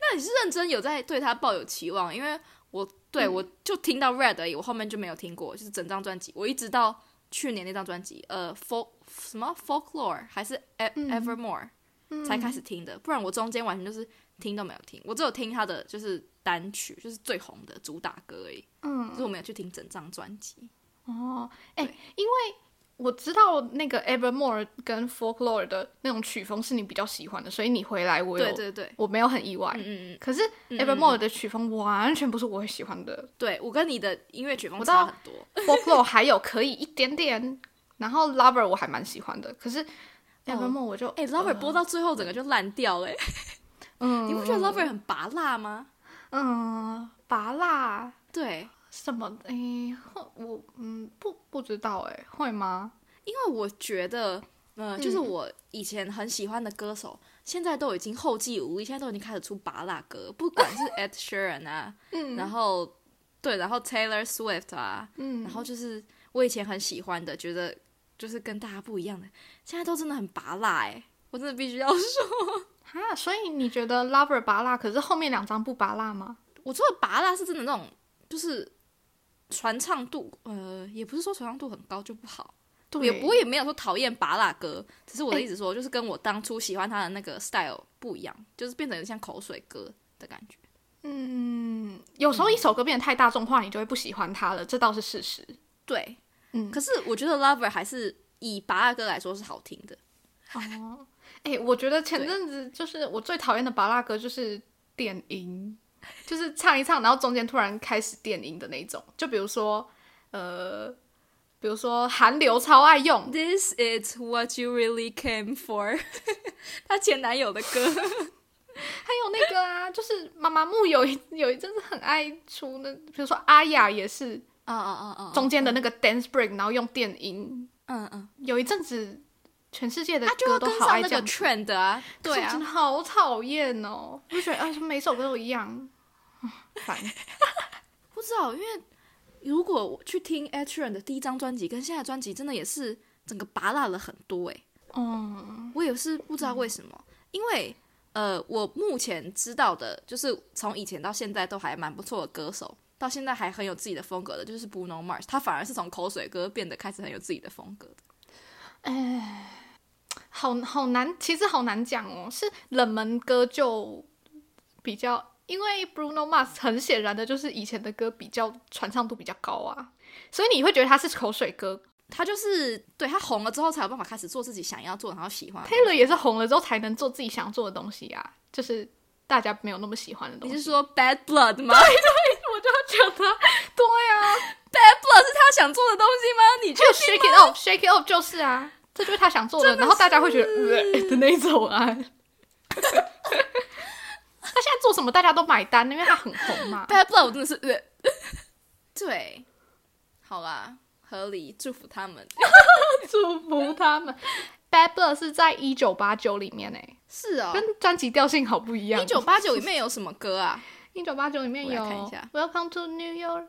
那你是认真有在对他抱有期望？因为我对、我就听到 Red 而已，我后面就没有听过，就是整张专辑，我一直到去年那张专辑，呃，folk 什么？Folklore 还是 e Evermore、才开始听的，不然我中间完全就是听都没有听，我只有听他的就是单曲，就是最红的主打歌而已。嗯。就是我没有去听整张专辑。哦，哎、对。因为我知道那个 Evermore 跟 Folklore 的那种曲风是你比较喜欢的，所以你回来我有对对对，我没有很意外。嗯嗯嗯，可是 Evermore 的曲风完全不是我会喜欢的。对我跟你的音乐曲风我差很多。Folklore 还有可以一点点，然后 Lover 我还蛮喜欢的，可是 Evermore 我就哎、l o v e r 播到最后整个就烂掉了、欸，嗯，你不觉得 Lover 很拔辣吗？嗯拔辣。对，什么？哎、会我嗯不不知道哎、会吗？因为我觉得，呃，就是我以前很喜欢的歌手，现在都已经后继无力，现在都已经开始出拔辣歌，不管是 Ed Sheeran 啊，嗯然后对，然后 Taylor Swift 啊，嗯然后就是我以前很喜欢的，觉得就是跟大家不一样的，现在都真的很拔辣哎、我真的必须要说，啊，所以你觉得 Lover 拔辣，可是后面两张不拔辣吗？我说的拔辣是真的那种，就是传唱度，呃，也不是说传唱度很高就不好。对，也我也没有说讨厌拔拉歌，只是我的意思说，就是跟我当初喜欢他的那个 style 不一样，就是变成有点像口水歌的感觉。嗯，有时候一首歌变得太大众化，你就会不喜欢它了，这倒是事实。对，嗯可是我觉得 Lover 还是以拔拉歌来说是好听的。哦，哎、我觉得前阵子就是我最讨厌的拔拉歌就是电音，就是唱一唱，然后中间突然开始电音的那种。就比如说，呃，比如说韩流超爱用，This is what you really came for，她前男友的歌。还有那个啊，就是妈妈木有一有一阵子很爱出那，比如说阿雅也是啊啊啊啊！中间的那个 dance break，然后用电音，嗯嗯，有一阵子全世界的歌都好爱这样 trend 啊。对啊好讨厌哦！我觉得啊，每首歌都一样，唉烦。不知道，因为如果我去听 Ed Sheeran 的第一张专辑，跟现在专辑真的也是整个拔辣了很多诶。嗯，我也是不知道为什么，因为呃，我目前知道的，就是从以前到现在都还蛮不错的歌手，到现在还很有自己的风格的，就是 Bruno Mars，他反而是从口水歌变得开始很有自己的风格的。好好难，其实好难讲哦。是冷门歌就比较，因为 Bruno Mars 很显然的就是以前的歌比较传唱度比较高啊，所以你会觉得他是口水歌。他就是对他红了之后才有办法开始做自己想要做然后喜欢。Taylor 也是红了之后才能做自己想做的东西啊，就是大家没有那么喜欢的东西。你是说 Bad Blood 吗 对我就觉得，对啊，？Bad Blood 是他想做的东西吗？你就 Shake It Off，Shake It Off 就是啊，这就是他想做的，然后大家会觉得呃的那一种啊。他现在做什么大家都买单，因为他很红嘛。Bad Blood 我真的是呃，对，好啦，合理，祝福他们。祝福他们。Bad Blood 是在一九八九里面诶，是哦，跟专辑调性好不一样。一九八九里面有什么歌啊？一九八九里面有看一下 Welcome to New York，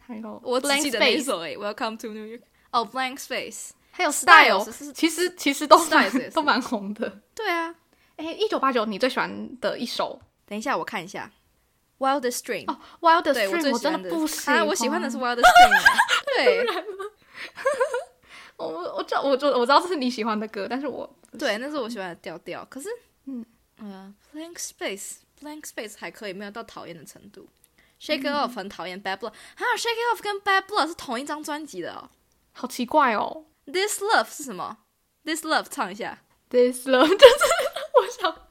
还有我只 Blank 记得那一 Space，首诶，Welcome to New York。哦，Blank Space。还有是其实其实都是蛮都蛮红的。对啊，哎，一九八九你最喜欢的一首等一下我看一下。Wild Stream，、哦，Wild 对我 Stream，最我真的的不喜欢。啊，我喜欢的是 Wild Stream 欸。对我我我知道我知我知道这是你喜欢的歌，但是我对，那是我喜欢的调调。可是，嗯呃，Blank Space，Blank Space 还可以，没有到讨厌的程度。Shake It Off 很讨厌 Bad Blood，还有 Shake It Off 跟 Bad Blood 是同一张专辑的哦。好奇怪哦。This Love 是什么？This Love 唱一下。This love 就是我想，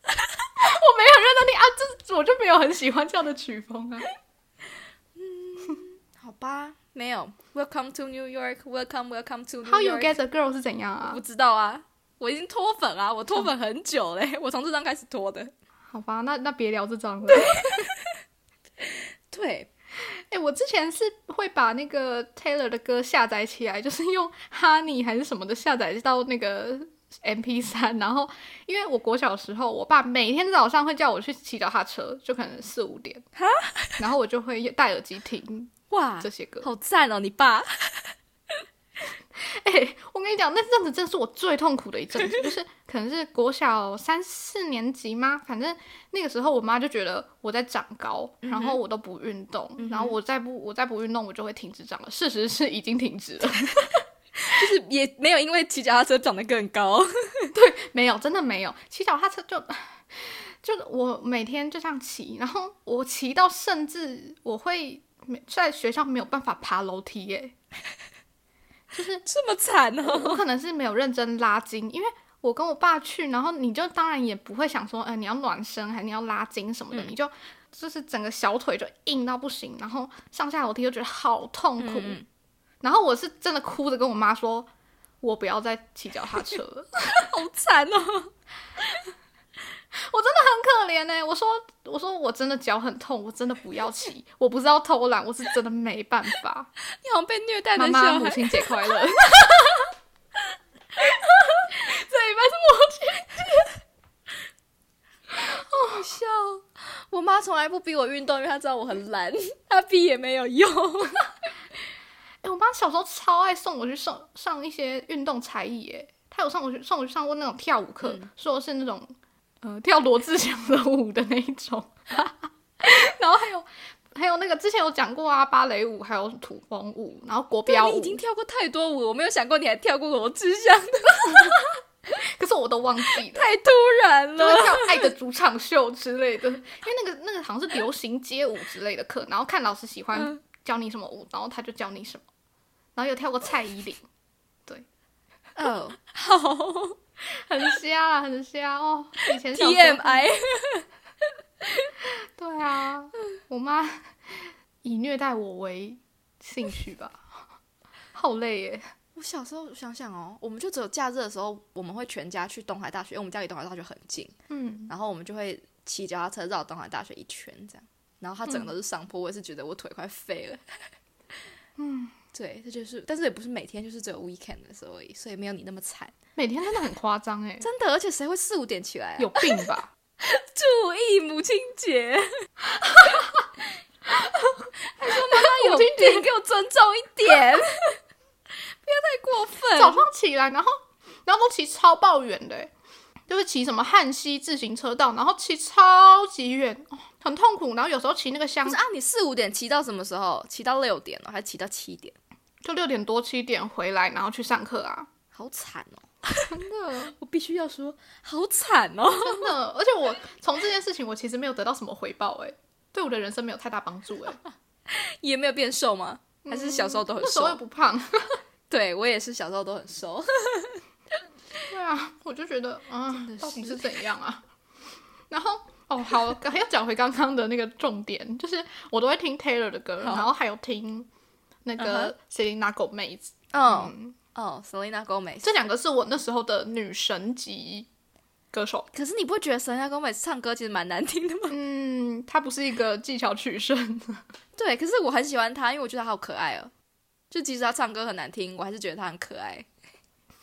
我没有认得你啊，这我就没有很喜欢这样的曲风啊。嗯 好吧，没有。Welcome to New York，Welcome Welcome to New How you get the girl 是怎样啊不？知道啊，我已经脱粉啊，我脱粉很久嘞，我从这张开始脱的。好吧，那那别聊这张了。对，哎、我之前是会把那个 Taylor 的歌下载起来，就是用 Honey 还是什么的下载到那个 MP 三，然后因为我国小的时候，我爸每天早上会叫我去骑脚踏车，就可能四五点，然后我就会戴耳机听哇这，些歌。好赞哦，你爸。哎、我跟你讲，那阵子真的是我最痛苦的一阵子，就是可能是国小三四年级吗？反正那个时候我妈就觉得我在长高，然后我都不运动，然后我再不我再不运动，我就会停止长了。事实是已经停止了，就是也没有因为骑脚踏车长得更高。对没有，真的没有。骑脚踏车就就我每天就这样骑，然后我骑到甚至我会没在学校没有办法爬楼梯耶，就是 这么惨哦。我可能是没有认真拉筋，因为我跟我爸去，然后你就当然也不会想说，呃，你要暖身还你要拉筋什么的，嗯你就就是整个小腿就硬到不行，然后上下楼梯就觉得好痛苦，嗯嗯然后我是真的哭着跟我妈说，我不要再骑脚踏车了。好惨哦。我真的很可怜呢、我说，我说我真的脚很痛，我真的不要骑。我不是要偷懒，我是真的没办法。你好像被虐待的妈妈，母。亲节快乐！这礼拜是母亲。好笑。我妈从来不逼我运动，因为她知道我很懒，她逼也没有用。妈小时候超爱送我去上上一些运动才艺，耶。她有上我去送我去上过那种跳舞课，说是那种呃跳罗志祥的舞的那一种。然后还有还有那个之前有讲过啊，芭蕾舞，还有土风舞，然后国标舞你已。经跳过太多舞，我没有想过你还跳过罗志祥的，可是我都忘记了。太突然了。跳《爱的主场秀》之类的，因为那个那个好像是流行街舞之类的课，然后看老师喜欢嗯教你什么舞，然后他就教你什么，然后有跳过蔡依林，对哦，好很瞎啊，很瞎哦。以前，TMI。对啊，我妈 以虐待我为兴趣吧，好累耶。我小时候想想哦，我们就只有假日的时候，我们会全家去东海大学，因为我们家离东海大学很近，嗯，然后我们就会骑脚踏车绕东海大学一圈这样，然后它整个都是上坡，我也是觉得我腿快废了。嗯，对，这就是，但是也不是每天，就是只有 weekend 的时候而已，所以没有你那么惨，每天真的很夸张哎，真的，而且谁会四五点起来、啊？有病吧？注意母亲节，还说妈妈有病，给我尊重一点，不要太过分。早上起来，然后然后都骑超爆远的，就是骑什么汉西自行车道，然后骑超级远，哦很痛苦。然后有时候骑那个箱子啊，你四五点骑到什么时候？骑到六点了，还是骑到七点？就六点多七点回来，然后去上课啊，好惨哦！真的 我必须要说，好惨哦！真的。而且我从这件事情，我其实没有得到什么回报，哎，对我的人生没有太大帮助，哎，也没有变瘦吗？还是小时候都很那时候又？不胖。对我也是，小时候都很瘦。对啊，我就觉得啊到底是怎样啊？然后哦，好，刚要讲回刚刚的那个重点，就是我都会听 Taylor 的歌，然后还有听那嗯个 Selena Gomez，嗯嗯，哦，Selena Gomez。这两个是我那时候的女神级歌手。可是你不会觉得 Selena Gomez 唱歌其实蛮难听的吗？嗯，她不是一个技巧取胜，对，可是我很喜欢她，因为我觉得她好可爱哦。就即使她唱歌很难听，我还是觉得她很可爱。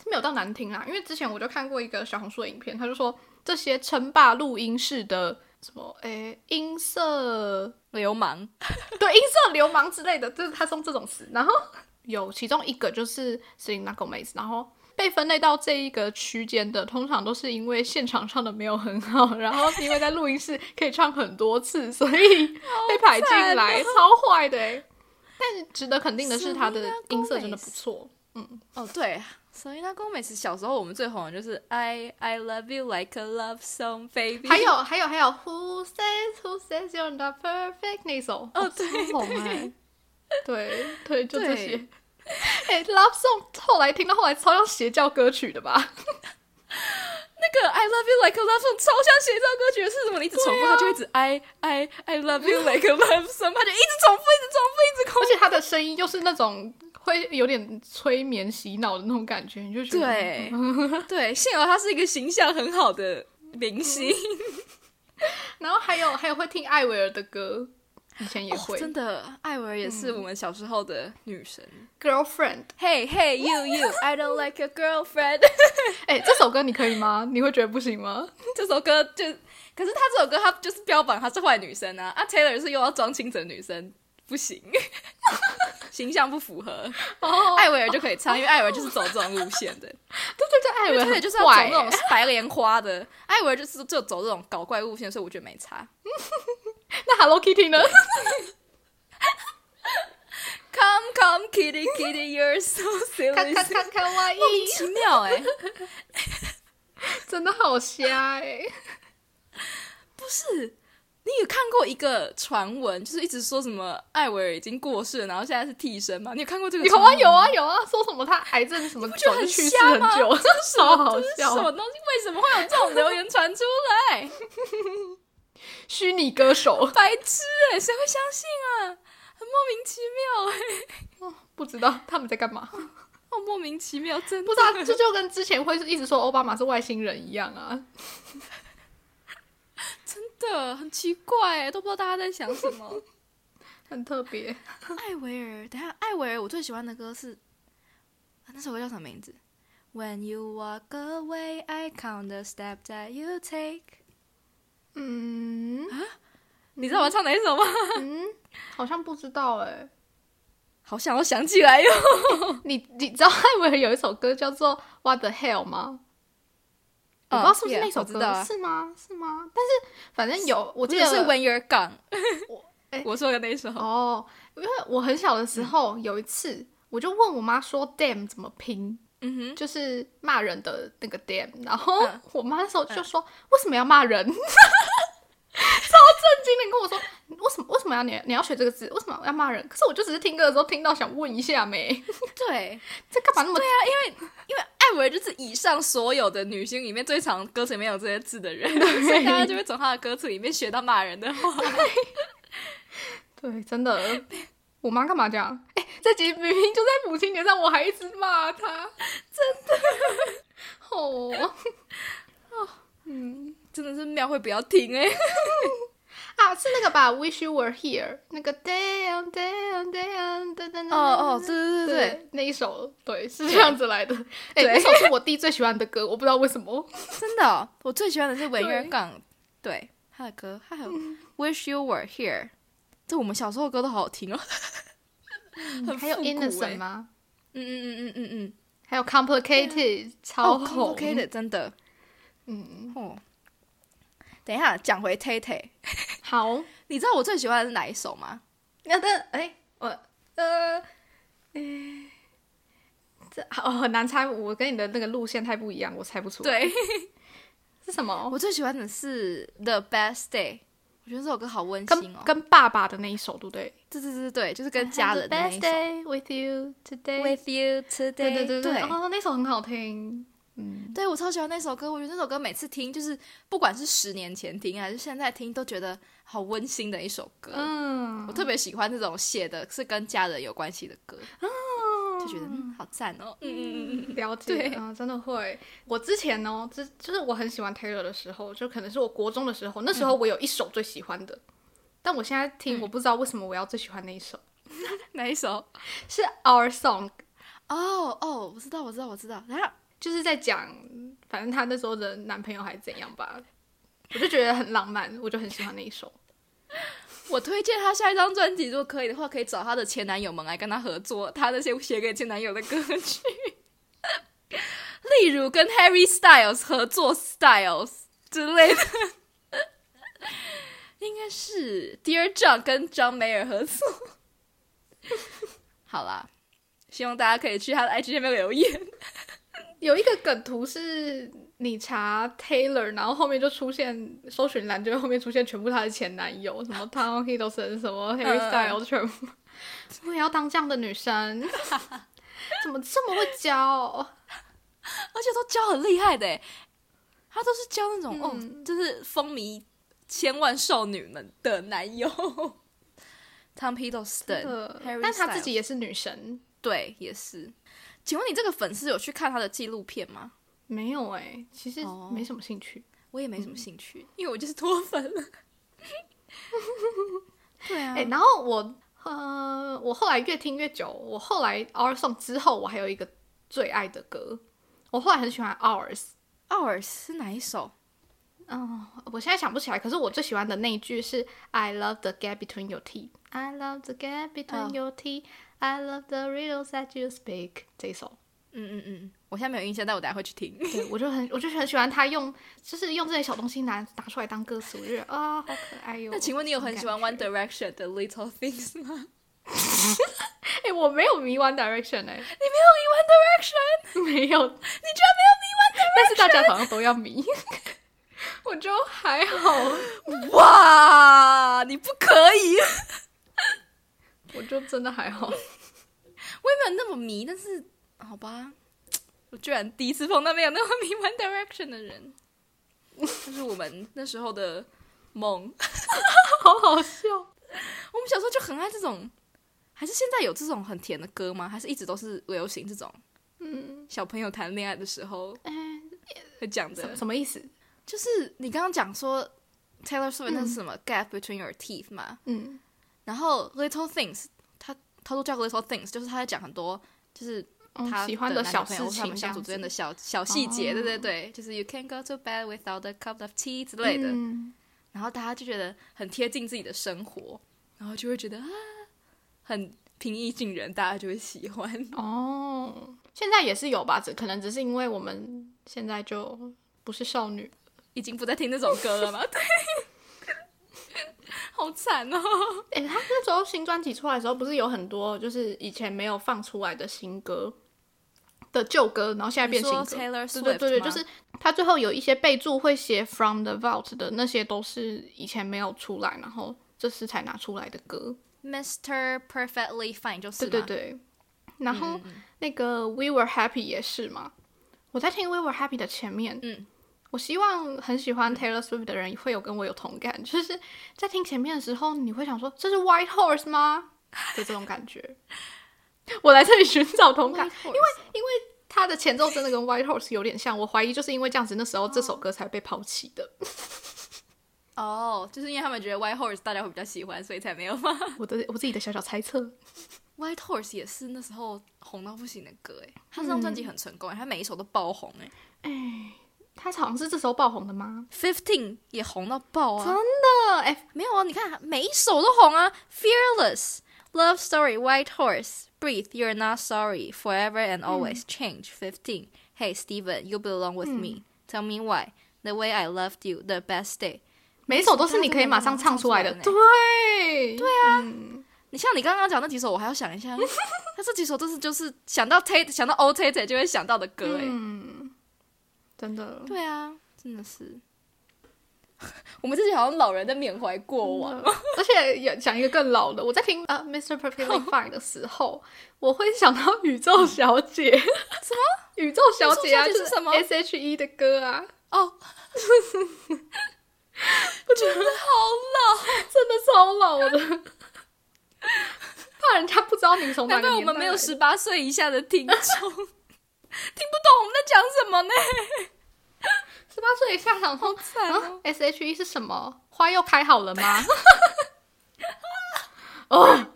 没有到难听啦。因为之前我就看过一个小红书的影片，他就说这些称霸录音室的什么诶音色流氓，对音色流氓之类的，就是他用这种词。然后有其中一个就是 Selena Gomez，然后被分类到这一个区间的，通常都是因为现场唱的没有很好，然后因为在录音室可以唱很多次，所以被排进来，超坏的欸但值得肯定的是，他的音色真的不错。嗯哦，对，Selena Gomez 小时候我们最红的就是 I I love you like a love song baby，还有还有还有，Who says Who says you're not perfect 那首哦对超红哎，对对，就这些。哎、l o v e Song 后来听到后来超像邪教歌曲的吧？那个 I love you like a love song 超像邪教歌曲的是什么？你一直重复，他就一直 I I I love you like a love song，他就一直重复，一直重复，一直重而且他的声音又是那种会有点催眠洗脑的那种感觉，你就觉。得对对，幸好他是一个形象很好的明星，然后还有还有会听艾薇儿的歌，以前也哦会、真的，艾薇儿也是我们小时候的女神。Girlfriend。Hey hey you you, I don't like your girlfriend 哎、这首歌你可以吗？你会觉得不行吗？这首歌就，可是他这首歌他就是标榜她是坏女生啊，啊 Taylor 是又要装清纯女生，不行，形象不符合。哦，艾薇儿就可以唱，因为艾薇儿就是走这种路线的，对对对，艾薇儿就是要走那种欸白莲花的，艾薇儿就是就走这种搞怪路线，所以我觉得没差。那 Hello Kitty 呢？Come come kitty kitty, you're so silly，看看看，哇伊莫，名其妙哎、真的好瞎哎、不是，你有看过一个传闻，就是一直说什么艾维尔已经过世了，然后现在是替身吗？你有看过这个？有啊有啊，有啊，说什么他癌症什么觉得很早就去世瞎吗很久，这是什么？超 好这是什么东西？为什么会有这种留言传出来？虚拟歌手，白痴哎、谁会相信啊？很莫名其妙哎、不知道他们在干嘛，好 莫名其妙，真的不知道这就跟之前会一直说奥巴马是外星人一样啊。真的很奇怪哎，都不知道大家在想什么。很特别，艾维尔，等一下，艾维尔我最喜欢的歌是，啊那首歌叫什么名字？When you walk away, I count the steps that you take。嗯你知道我要唱哪一首吗？嗯，好像不知道哎、好想要想起来哟。你你知道艾薇儿有一首歌叫做《What the Hell》吗？我不知道是不是那首歌，是吗？是吗？但是反正有，我记得是 When You're Gone。哎 我说的那一首。哦，因为我很小的时候、有一次，我就问我妈说 “damn” 怎么拼，嗯哼，就是骂人的那个 damn，然后嗯我妈那时候就说、为什么要骂人？超震惊的跟我说为什么为什么要你你要学这个字？为什么要骂人？可是我就只是听歌的时候听到想问一下没，对，这干嘛那么对啊，因为因为艾维就是以上所有的女星里面最常歌词里面有这些字的人，所以大家就会从她的歌词里面学到骂人的话。对，真的。我妈干嘛这样？哎、这集明明就在母亲节上，我还一直骂她，真的。哦，嗯真的是庙会不要停哎、啊，是那个吧？Wish you were here，那个 damn damn damn 噔噔噔。哦哦，对对对对，对，那一首对是这样子来的。哎、对那首是我弟最喜欢的歌，我不知道为什么。真的哦、我最喜欢的是文乐对港，对他的歌，还有 Wish You Were Here，这我们小时候的歌都好好听哦。很还有 innocent 吗？嗯嗯嗯嗯嗯嗯，还有 complicated，超哦红。，complicated，真的嗯，哦。等一下，讲回 Tay Tay，好。你知道我最喜欢的是哪一首吗？那的哎，我呃，哎，这哦很难猜，我跟你的那个路线太不一样，我猜不出来。对，是什么？我最喜欢的是 The Best Day，我觉得这首歌好温馨哦。跟爸爸的那一首，对不对？对对对对，就是跟家人的那一首。day with you today。With you today，对对对对哦，那首很好听。嗯，对我超喜欢那首歌，我觉得那首歌每次听，就是不管是十年前听还是现在听，都觉得好温馨的一首歌。嗯我特别喜欢这种写的是跟家人有关系的歌，就觉得嗯好赞哦。嗯嗯嗯嗯，了解对啊、真的会。我之前呢，之就是我很喜欢 Taylor 的时候，就可能是我国中的时候，那时候我有一首最喜欢的，但我现在听，我不知道为什么我要最喜欢那一首，哪一首？是 Our Song，哦哦，我知道我知道我知道。然后就是在讲，反正她那时候的男朋友还是怎样吧，我就觉得很浪漫，我就很喜欢那一首。我推荐他下一张专辑，如果可以的话，可以找他的前男友们来跟他合作，他那些写给前男友的歌曲，例如跟 Harry Styles 合作 Styles 之类的，应该是 Dear John 跟 John Mayer 合作。好啦，希望大家可以去他的 IG 下面留言。有一个梗图是你查 Taylor，然后后面就出现搜寻栏，就会后面出现全部她的前男友，什么 Tom Hiddleston，什么 Harry 嗯 Styles，全部。我也要当这样的女生，怎么这么会教？而且都教很厉害的诶，他都是教那种、嗯哦，就是风靡千万少女们的男友。Tom Hiddleston，但她自己也是女神。对，也是。请问你这个粉丝有去看他的纪录片吗？没有哎、其实哦没什么兴趣。我也没什么兴趣，因为我就是脱粉了。对啊，哎、然后我呃，我后来越听越久，我后来 Our Song 之后，我还有一个最爱的歌，我后来很喜欢 Ours。Ours 是哪一首？嗯，我现在想不起来，可是我最喜欢的那一句是 I love the gap between your teeth. I love the gap between 哦 your teeth. I love the riddles that you speak. 这一首，嗯嗯嗯，我现在没有印象，但我等下会去听。对我就很，我就很喜欢他用，就是用这些小东西拿拿出来当歌词，我就觉得啊、好可爱哟。那请问你有很喜欢 One Direction 的 Little Things 吗？哎、我没有迷 One Direction 哎、你没有迷 One Direction？没有，你居然没有迷 One Direction？但是大家好像都要迷。我就还好，哇，你不可以，我就真的还好。我也没有那么迷，但是好吧，我居然第一次碰到没有那么迷 One Direction 的人，这是我们那时候的梦。好好笑。我们小时候就很爱这种，还是现在有这种很甜的歌吗？还是一直都是流行这种嗯，小朋友谈恋爱的时候哎会讲的什？什么意思？就是你刚刚讲说 Taylor Swift 那是什么、gap between your teeth 嘛？嗯然后 Little Things，他他都叫 Little Things，就是他在讲很多就是他嗯，喜欢的小事男女朋友或他情们相处之间的小小细节，哦对对对，就是 You can't go to bed without a cup of tea 之类的。嗯然后大家就觉得很贴近自己的生活，然后就会觉得啊，很平易近人，大家就会喜欢。哦，现在也是有吧，只可能只是因为我们现在就不是少女。已经不再听那首歌了吗？对，好惨哦。哎、他那时候新专辑出来的时候，不是有很多就是以前没有放出来的新歌的旧歌，然后现在变新歌。Taylor 对对对对，Swift 吗就是他最后有一些备注会写 From the Vault 的那些都是以前没有出来，然后这次才拿出来的歌。Mr. Perfectly Fine 就是对对对，然后、那个 We Were Happy 也是嘛。我在听 We Were Happy 的前面，嗯，我希望很喜欢 Taylor Swift 的人会有跟我有同感，就是在听前面的时候，你会想说这是 White Horse 吗？就这种感觉。我来这里寻找同感，因为因为他的前奏真的跟 White Horse 有点像，我怀疑就是因为这样子，那时候这首歌才被抛弃的。哦，就是因为他们觉得 White Horse 大家会比较喜欢，所以才没有吗 我的我自己的小小猜测。？White Horse 也是那时候红到不行的歌，哎，他这张专辑很成功，哎，他每一首都爆红，哎哎，他好像是这时候爆红的吗？，Fifteen 也红到爆啊，真的哎，没有啊，你看每一首都红啊，Fearless。Love Story, White Horse, Breathe, You're Not Sorry, Forever and Always, Change, Fifteen, Hey Steven, You Belong with Me, Tell Me Why, The Way I Loved You, The Best Day。每一首都是你可以马上唱出来的。对对啊，你像你刚刚讲那几首，我还要想一下。他这几首都是就是想到 Tate 想到 Old Tate 就会想到的歌，哎、嗯，真的。对啊，真的是。我们自己好像老人在缅怀过往。而且也讲一个更老的，我在听呃 Mr. Perfectly Fine 的时候，我会想到宇宙小姐。什么？宇宙小姐啊，就是什么 S H E 的歌啊，哦，我觉得好老，真的超老的。怕人家不知道你从哪个年代我们没有十八岁以下的听众，听不懂我们在讲什么呢？十八岁以下想说，S H E 是什么？花又开好了吗？哦，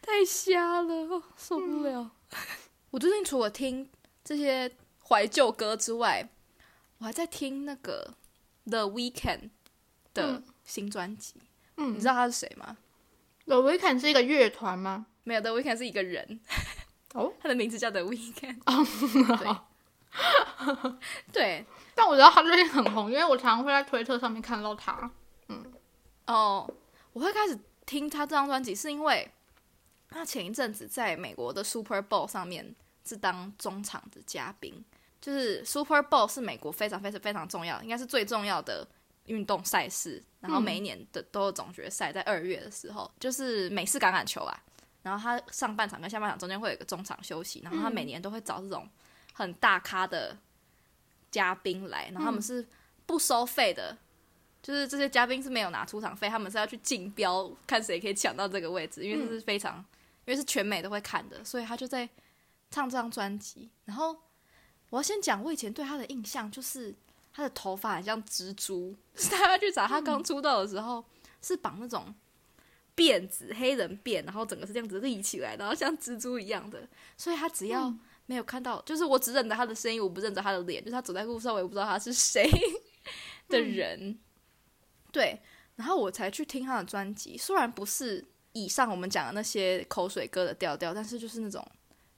太瞎了，哦受不了。我最近除了听这些怀旧歌之外，我还在听那个 The Weeknd 的嗯新专辑。嗯你知道他是谁吗？The Weeknd 是一个乐团吗？没有，The Weeknd 是一个人，哦，他的名字叫 The Weeknd。对 对但我知道他最近很红，因为我常常会在推特上面看到他。嗯哦，我会开始听他这张专辑，是因为他前一阵子在美国的 Super Bowl 上面是当中场的嘉宾。就是 Super Bowl 是美国非常非常非常重要，应该是最重要的运动赛事。然后每一年的都有总决赛，在二月的时候，就是美式橄榄球啊。然后他上半场跟下半场中间会有一个中场休息，然后他每年都会找这种很大咖的嘉宾来，然后他们是不收费的，就是这些嘉宾是没有拿出场费，他们是要去竞标，看谁可以抢到这个位置，因为这是非常，因为是全美都会看的，所以他就在唱这张专辑。然后我要先讲，我以前对他的印象就是他的头发很像蜘蛛，大家去找他刚出道的时候、是绑那种辫子，黑人辫，然后整个是这样子立起来，然后像蜘蛛一样的，所以他只要没有看到，就是我只认得他的声音，我不认得他的脸，就是他走在路上我也不知道他是谁 的人。对，然后我才去听他的专辑，虽然不是以上我们讲的那些口水歌的调调，但是就是那种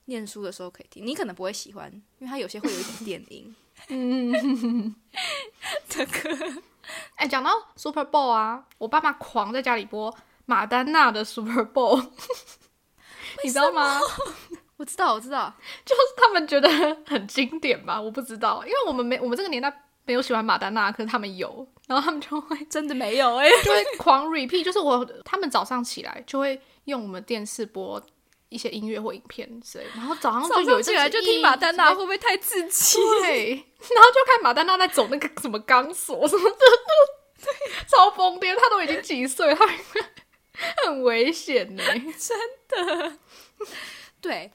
念书的时候可以听。你可能不会喜欢，因为他有些会有一点电音嗯，的歌。哎，讲到 Super Bowl 啊，我爸妈狂在家里播马丹娜的 Super Bowl，你知道吗？我知道，我知道，就是他们觉得很经典吧？我不知道，因为我们没我们这个年代没有喜欢马丹娜，可是他们有，然后他们就会真的没有哎、就会狂 repeat，就是我他们早上起来就会用我们电视播一些音乐或影片之类，然后早上就早上起来就听马丹娜，会会不会太刺激？对，然后就看马丹娜在走那个什么钢索什么的，超疯癫，他都已经几岁，他很危险呢。真的。对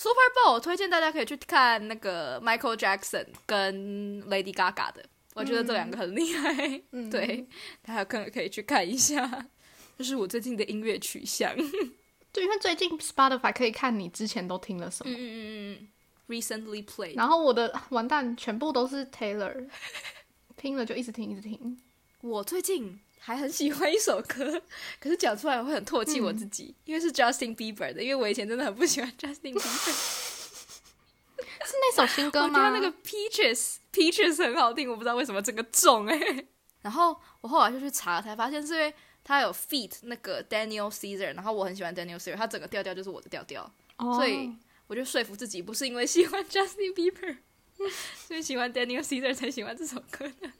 ，Super Bowl 我推荐大家可以去看那个 Michael Jackson 跟 Lady Gaga 的，我觉得这两个很厉害。嗯 对，大家可能可以去看一下，这是我最近的音乐取向。嗯 对，因为最近 Spotify 可以看你之前都听了什么，嗯嗯嗯，Recently played。然后我的完蛋全部都是 Taylor，听了就一直听一直听。我最近还很喜欢一首歌，可是讲出来我会很唾弃我自己，因为是 Justin Bieber 的，因为我以前真的很不喜欢 Justin Bieber。是那首新歌我吗？觉得那个 Peaches Peaches 很好听，我不知道为什么整个重哎、然后我后来就去查，才发现是因为他有 feat 那个 Daniel Caesar，然后我很喜欢 Daniel Caesar，他整个调调就是我的调调，哦所以我就说服自己不是因为喜欢 Justin Bieber，所以喜欢 Daniel Caesar 才喜欢这首歌的。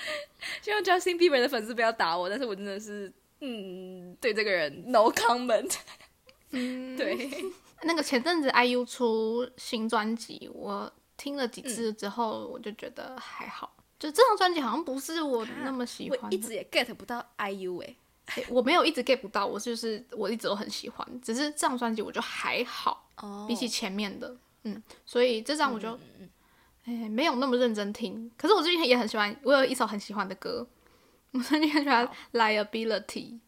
希望 Justin Bieber 的粉丝不要打我，但是我真的是嗯对这个人 no comment。嗯，对，那个前阵子 IU 出新专辑，我听了几次之后，我就觉得还好。就这张专辑好像不是我那么喜欢的，我一直也 get 不到 IU 哎、诶我没有一直 get 不到，我就是我一直都很喜欢，只是这张专辑我就还好，哦比起前面的，嗯，所以这张我就，哎、没有那么认真听。可是我最近也很喜欢，我有一首很喜欢的歌，我最近很喜欢 Liability，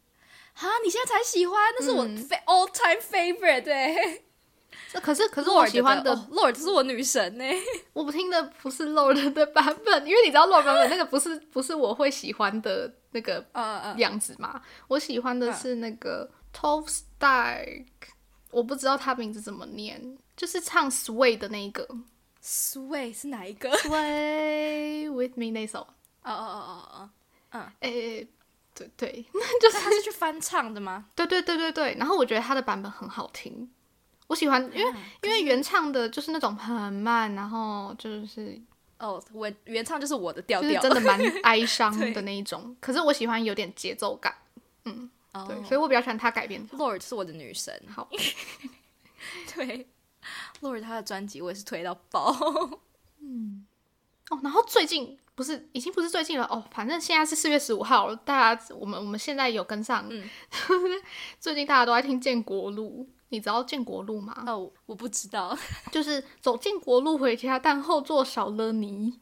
哈，你现在才喜欢？那是我嗯 fa- all time favorite 对。这可是 可是我喜欢的哦 Lord 是我女神呢。我不听的不是 Lord 的版本，因为你知道 Lord 版本那个不是不是我会喜欢的那个 嗯嗯，样子嘛。我喜欢的是那个 Tove Stark，我不知道他名字怎么念，就是唱 Sway 的那一个 Sway 是哪一个？Sway with me 那首。哦哦哦哦哦，嗯诶、对对哦，就是他是去翻唱的吗？对对对对对。然后我觉得他的版本很好听，我喜欢，因为、啊因为原唱的就是那种很慢，然后就是哦，我原唱就是我的调调，就是真的蛮 哀伤的那一种。可是我喜欢有点节奏感，嗯、哦对，所以我比较喜欢他改编的。Lord 是我的女神。好，对，Lord 他的专辑我也是推到爆。嗯哦，然后最近不是已经不是最近了哦，反正现在是四月十五号了，大家我们我们现在有跟上，嗯 最近大家都在听建国路，你知道建国路吗？哦，我不知道 就是走建国路回家，但后座少了你，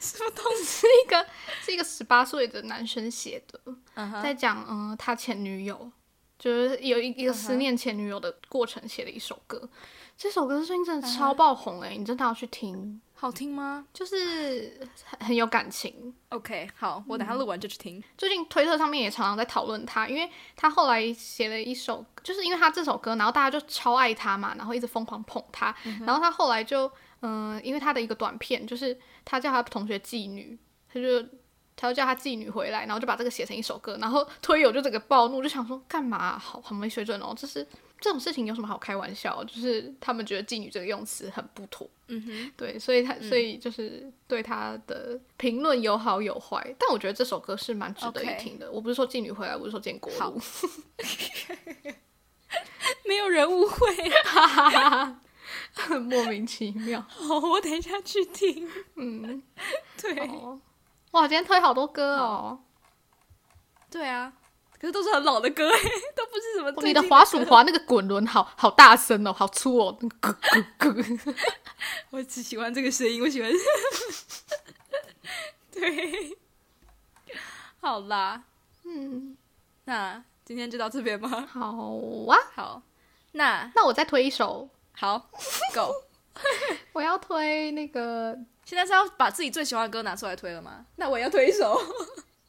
什么东西。是一个是一个十八岁的男生写的，在讲嗯、呃他前女友，就是有一一个思念前女友的过程写的一首歌。这首歌最近真的嗯超爆红哎、你真的要去听，好听吗就是很很有感情。？OK，好，我等下录完就去听。最近推特上面也常常在讨论他，因为他后来写了一首，就是因为他这首歌，然后大家就超爱他嘛，然后一直疯狂捧他，然后他后来就，嗯、因为他的一个短片，就是他叫他同学妓女，他就他就叫他妓女回来，然后就把这个写成一首歌，然后 推友就整个暴怒，就想说干嘛、好很没水准哦，这是这种事情有什么好开玩笑？就是他们觉得妓女这个用词很不妥，嗯哼，对，所以他所以就是对他的评论有好有坏，但我觉得这首歌是蛮值得一听的。我不是说妓女回来，我是说建国好路，没有人误会。很 莫名其妙。好，我等一下去听。嗯，对，哦，哇，今天推好多歌哦。对啊，可是都是很老的歌，都不是什么哦你的滑鼠滑那个滚轮好好大声哦，好粗哦，那个咯咯咯。我只喜欢这个声音，我喜欢。对，好啦，嗯，那今天就到这边吧？好啊。好，那那我再推一首，好，Go。我要推那个，现在是要把自己最喜欢的歌拿出来推了吗？那我也要推一首。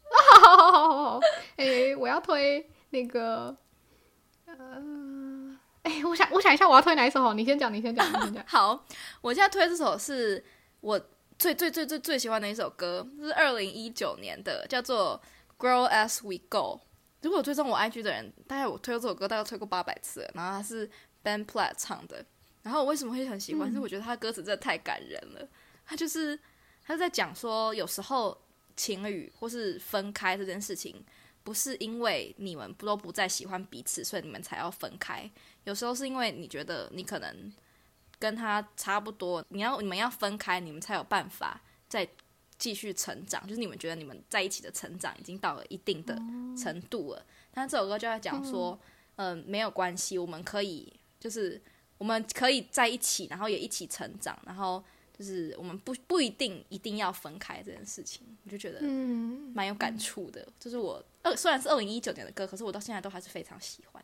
好好好好好，哎，我要推那个，呃，哎，我想我想一下，我要推哪一首好？你先讲，你先讲，你先讲。好，我现在推这首是我最最最最最喜欢的一首歌，是二零一九年的，叫做《Grow as We Go》。如果追踪我 IG 的人，大概我推过这首歌大概推过八百次了，然后它是 Ben Platt 唱的。然后我为什么会很喜欢？是我觉得他的歌词真的太感人了。他就是他在讲说，有时候情侣或是分开这件事情，不是因为你们都不再喜欢彼此，所以你们才要分开。有时候是因为你觉得你可能跟他差不多，你要你们要分开，你们才有办法再继续成长。就是你们觉得你们在一起的成长已经到了一定的程度了。那这首歌就在讲说，嗯、没有关系，我们可以就是我们可以在一起，然后也一起成长，然后就是我们不不一定一定要分开这件事情，我就觉得嗯，蛮有感触的。就是我二虽然是二零一九年的歌，可是我到现在都还是非常喜欢，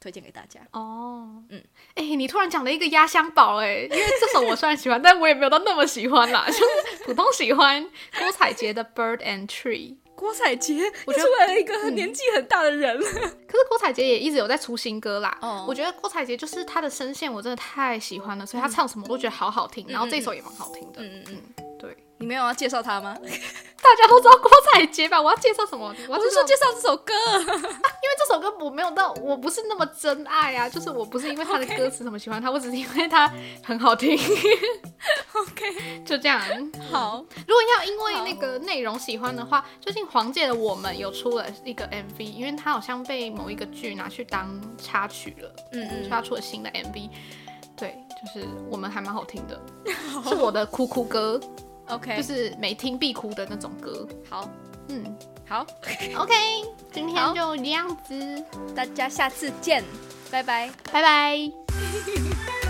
推荐给大家。哦，嗯，哎、你突然讲了一个压箱宝，哎，因为这首我虽然喜欢，但我也没有到那么喜欢啦，就是普通喜欢郭采洁的《Bird and Tree》。郭采洁，我觉得出来了一个年纪很大的人了。可是郭采洁也一直有在出新歌啦。哦我觉得郭采洁就是她的声线，我真的太喜欢了，所以她唱什么我都觉得好好听。然后这首也蛮好听的。嗯嗯嗯，对，你没有要介绍他吗？大家都知道郭采洁吧？我要介绍什么？我就是说介绍这首歌。因为这首歌我没有到，我不是那么真爱啊，就是我不是因为他的歌词什么喜欢他，我只是因为他很好听，OK，就这样。好，如果要因为那个内容喜欢的话，最近黄玠的《我们》有出了一个 MV，因为他好像被某一个剧拿去当插曲了，嗯所以嗯，他出了新的 MV。对，就是我们还蛮好听的，是我的哭哭歌，OK，就是每听必哭的那种歌。好。嗯。好，，OK，今天就这样子，大家下次见，拜拜。拜拜。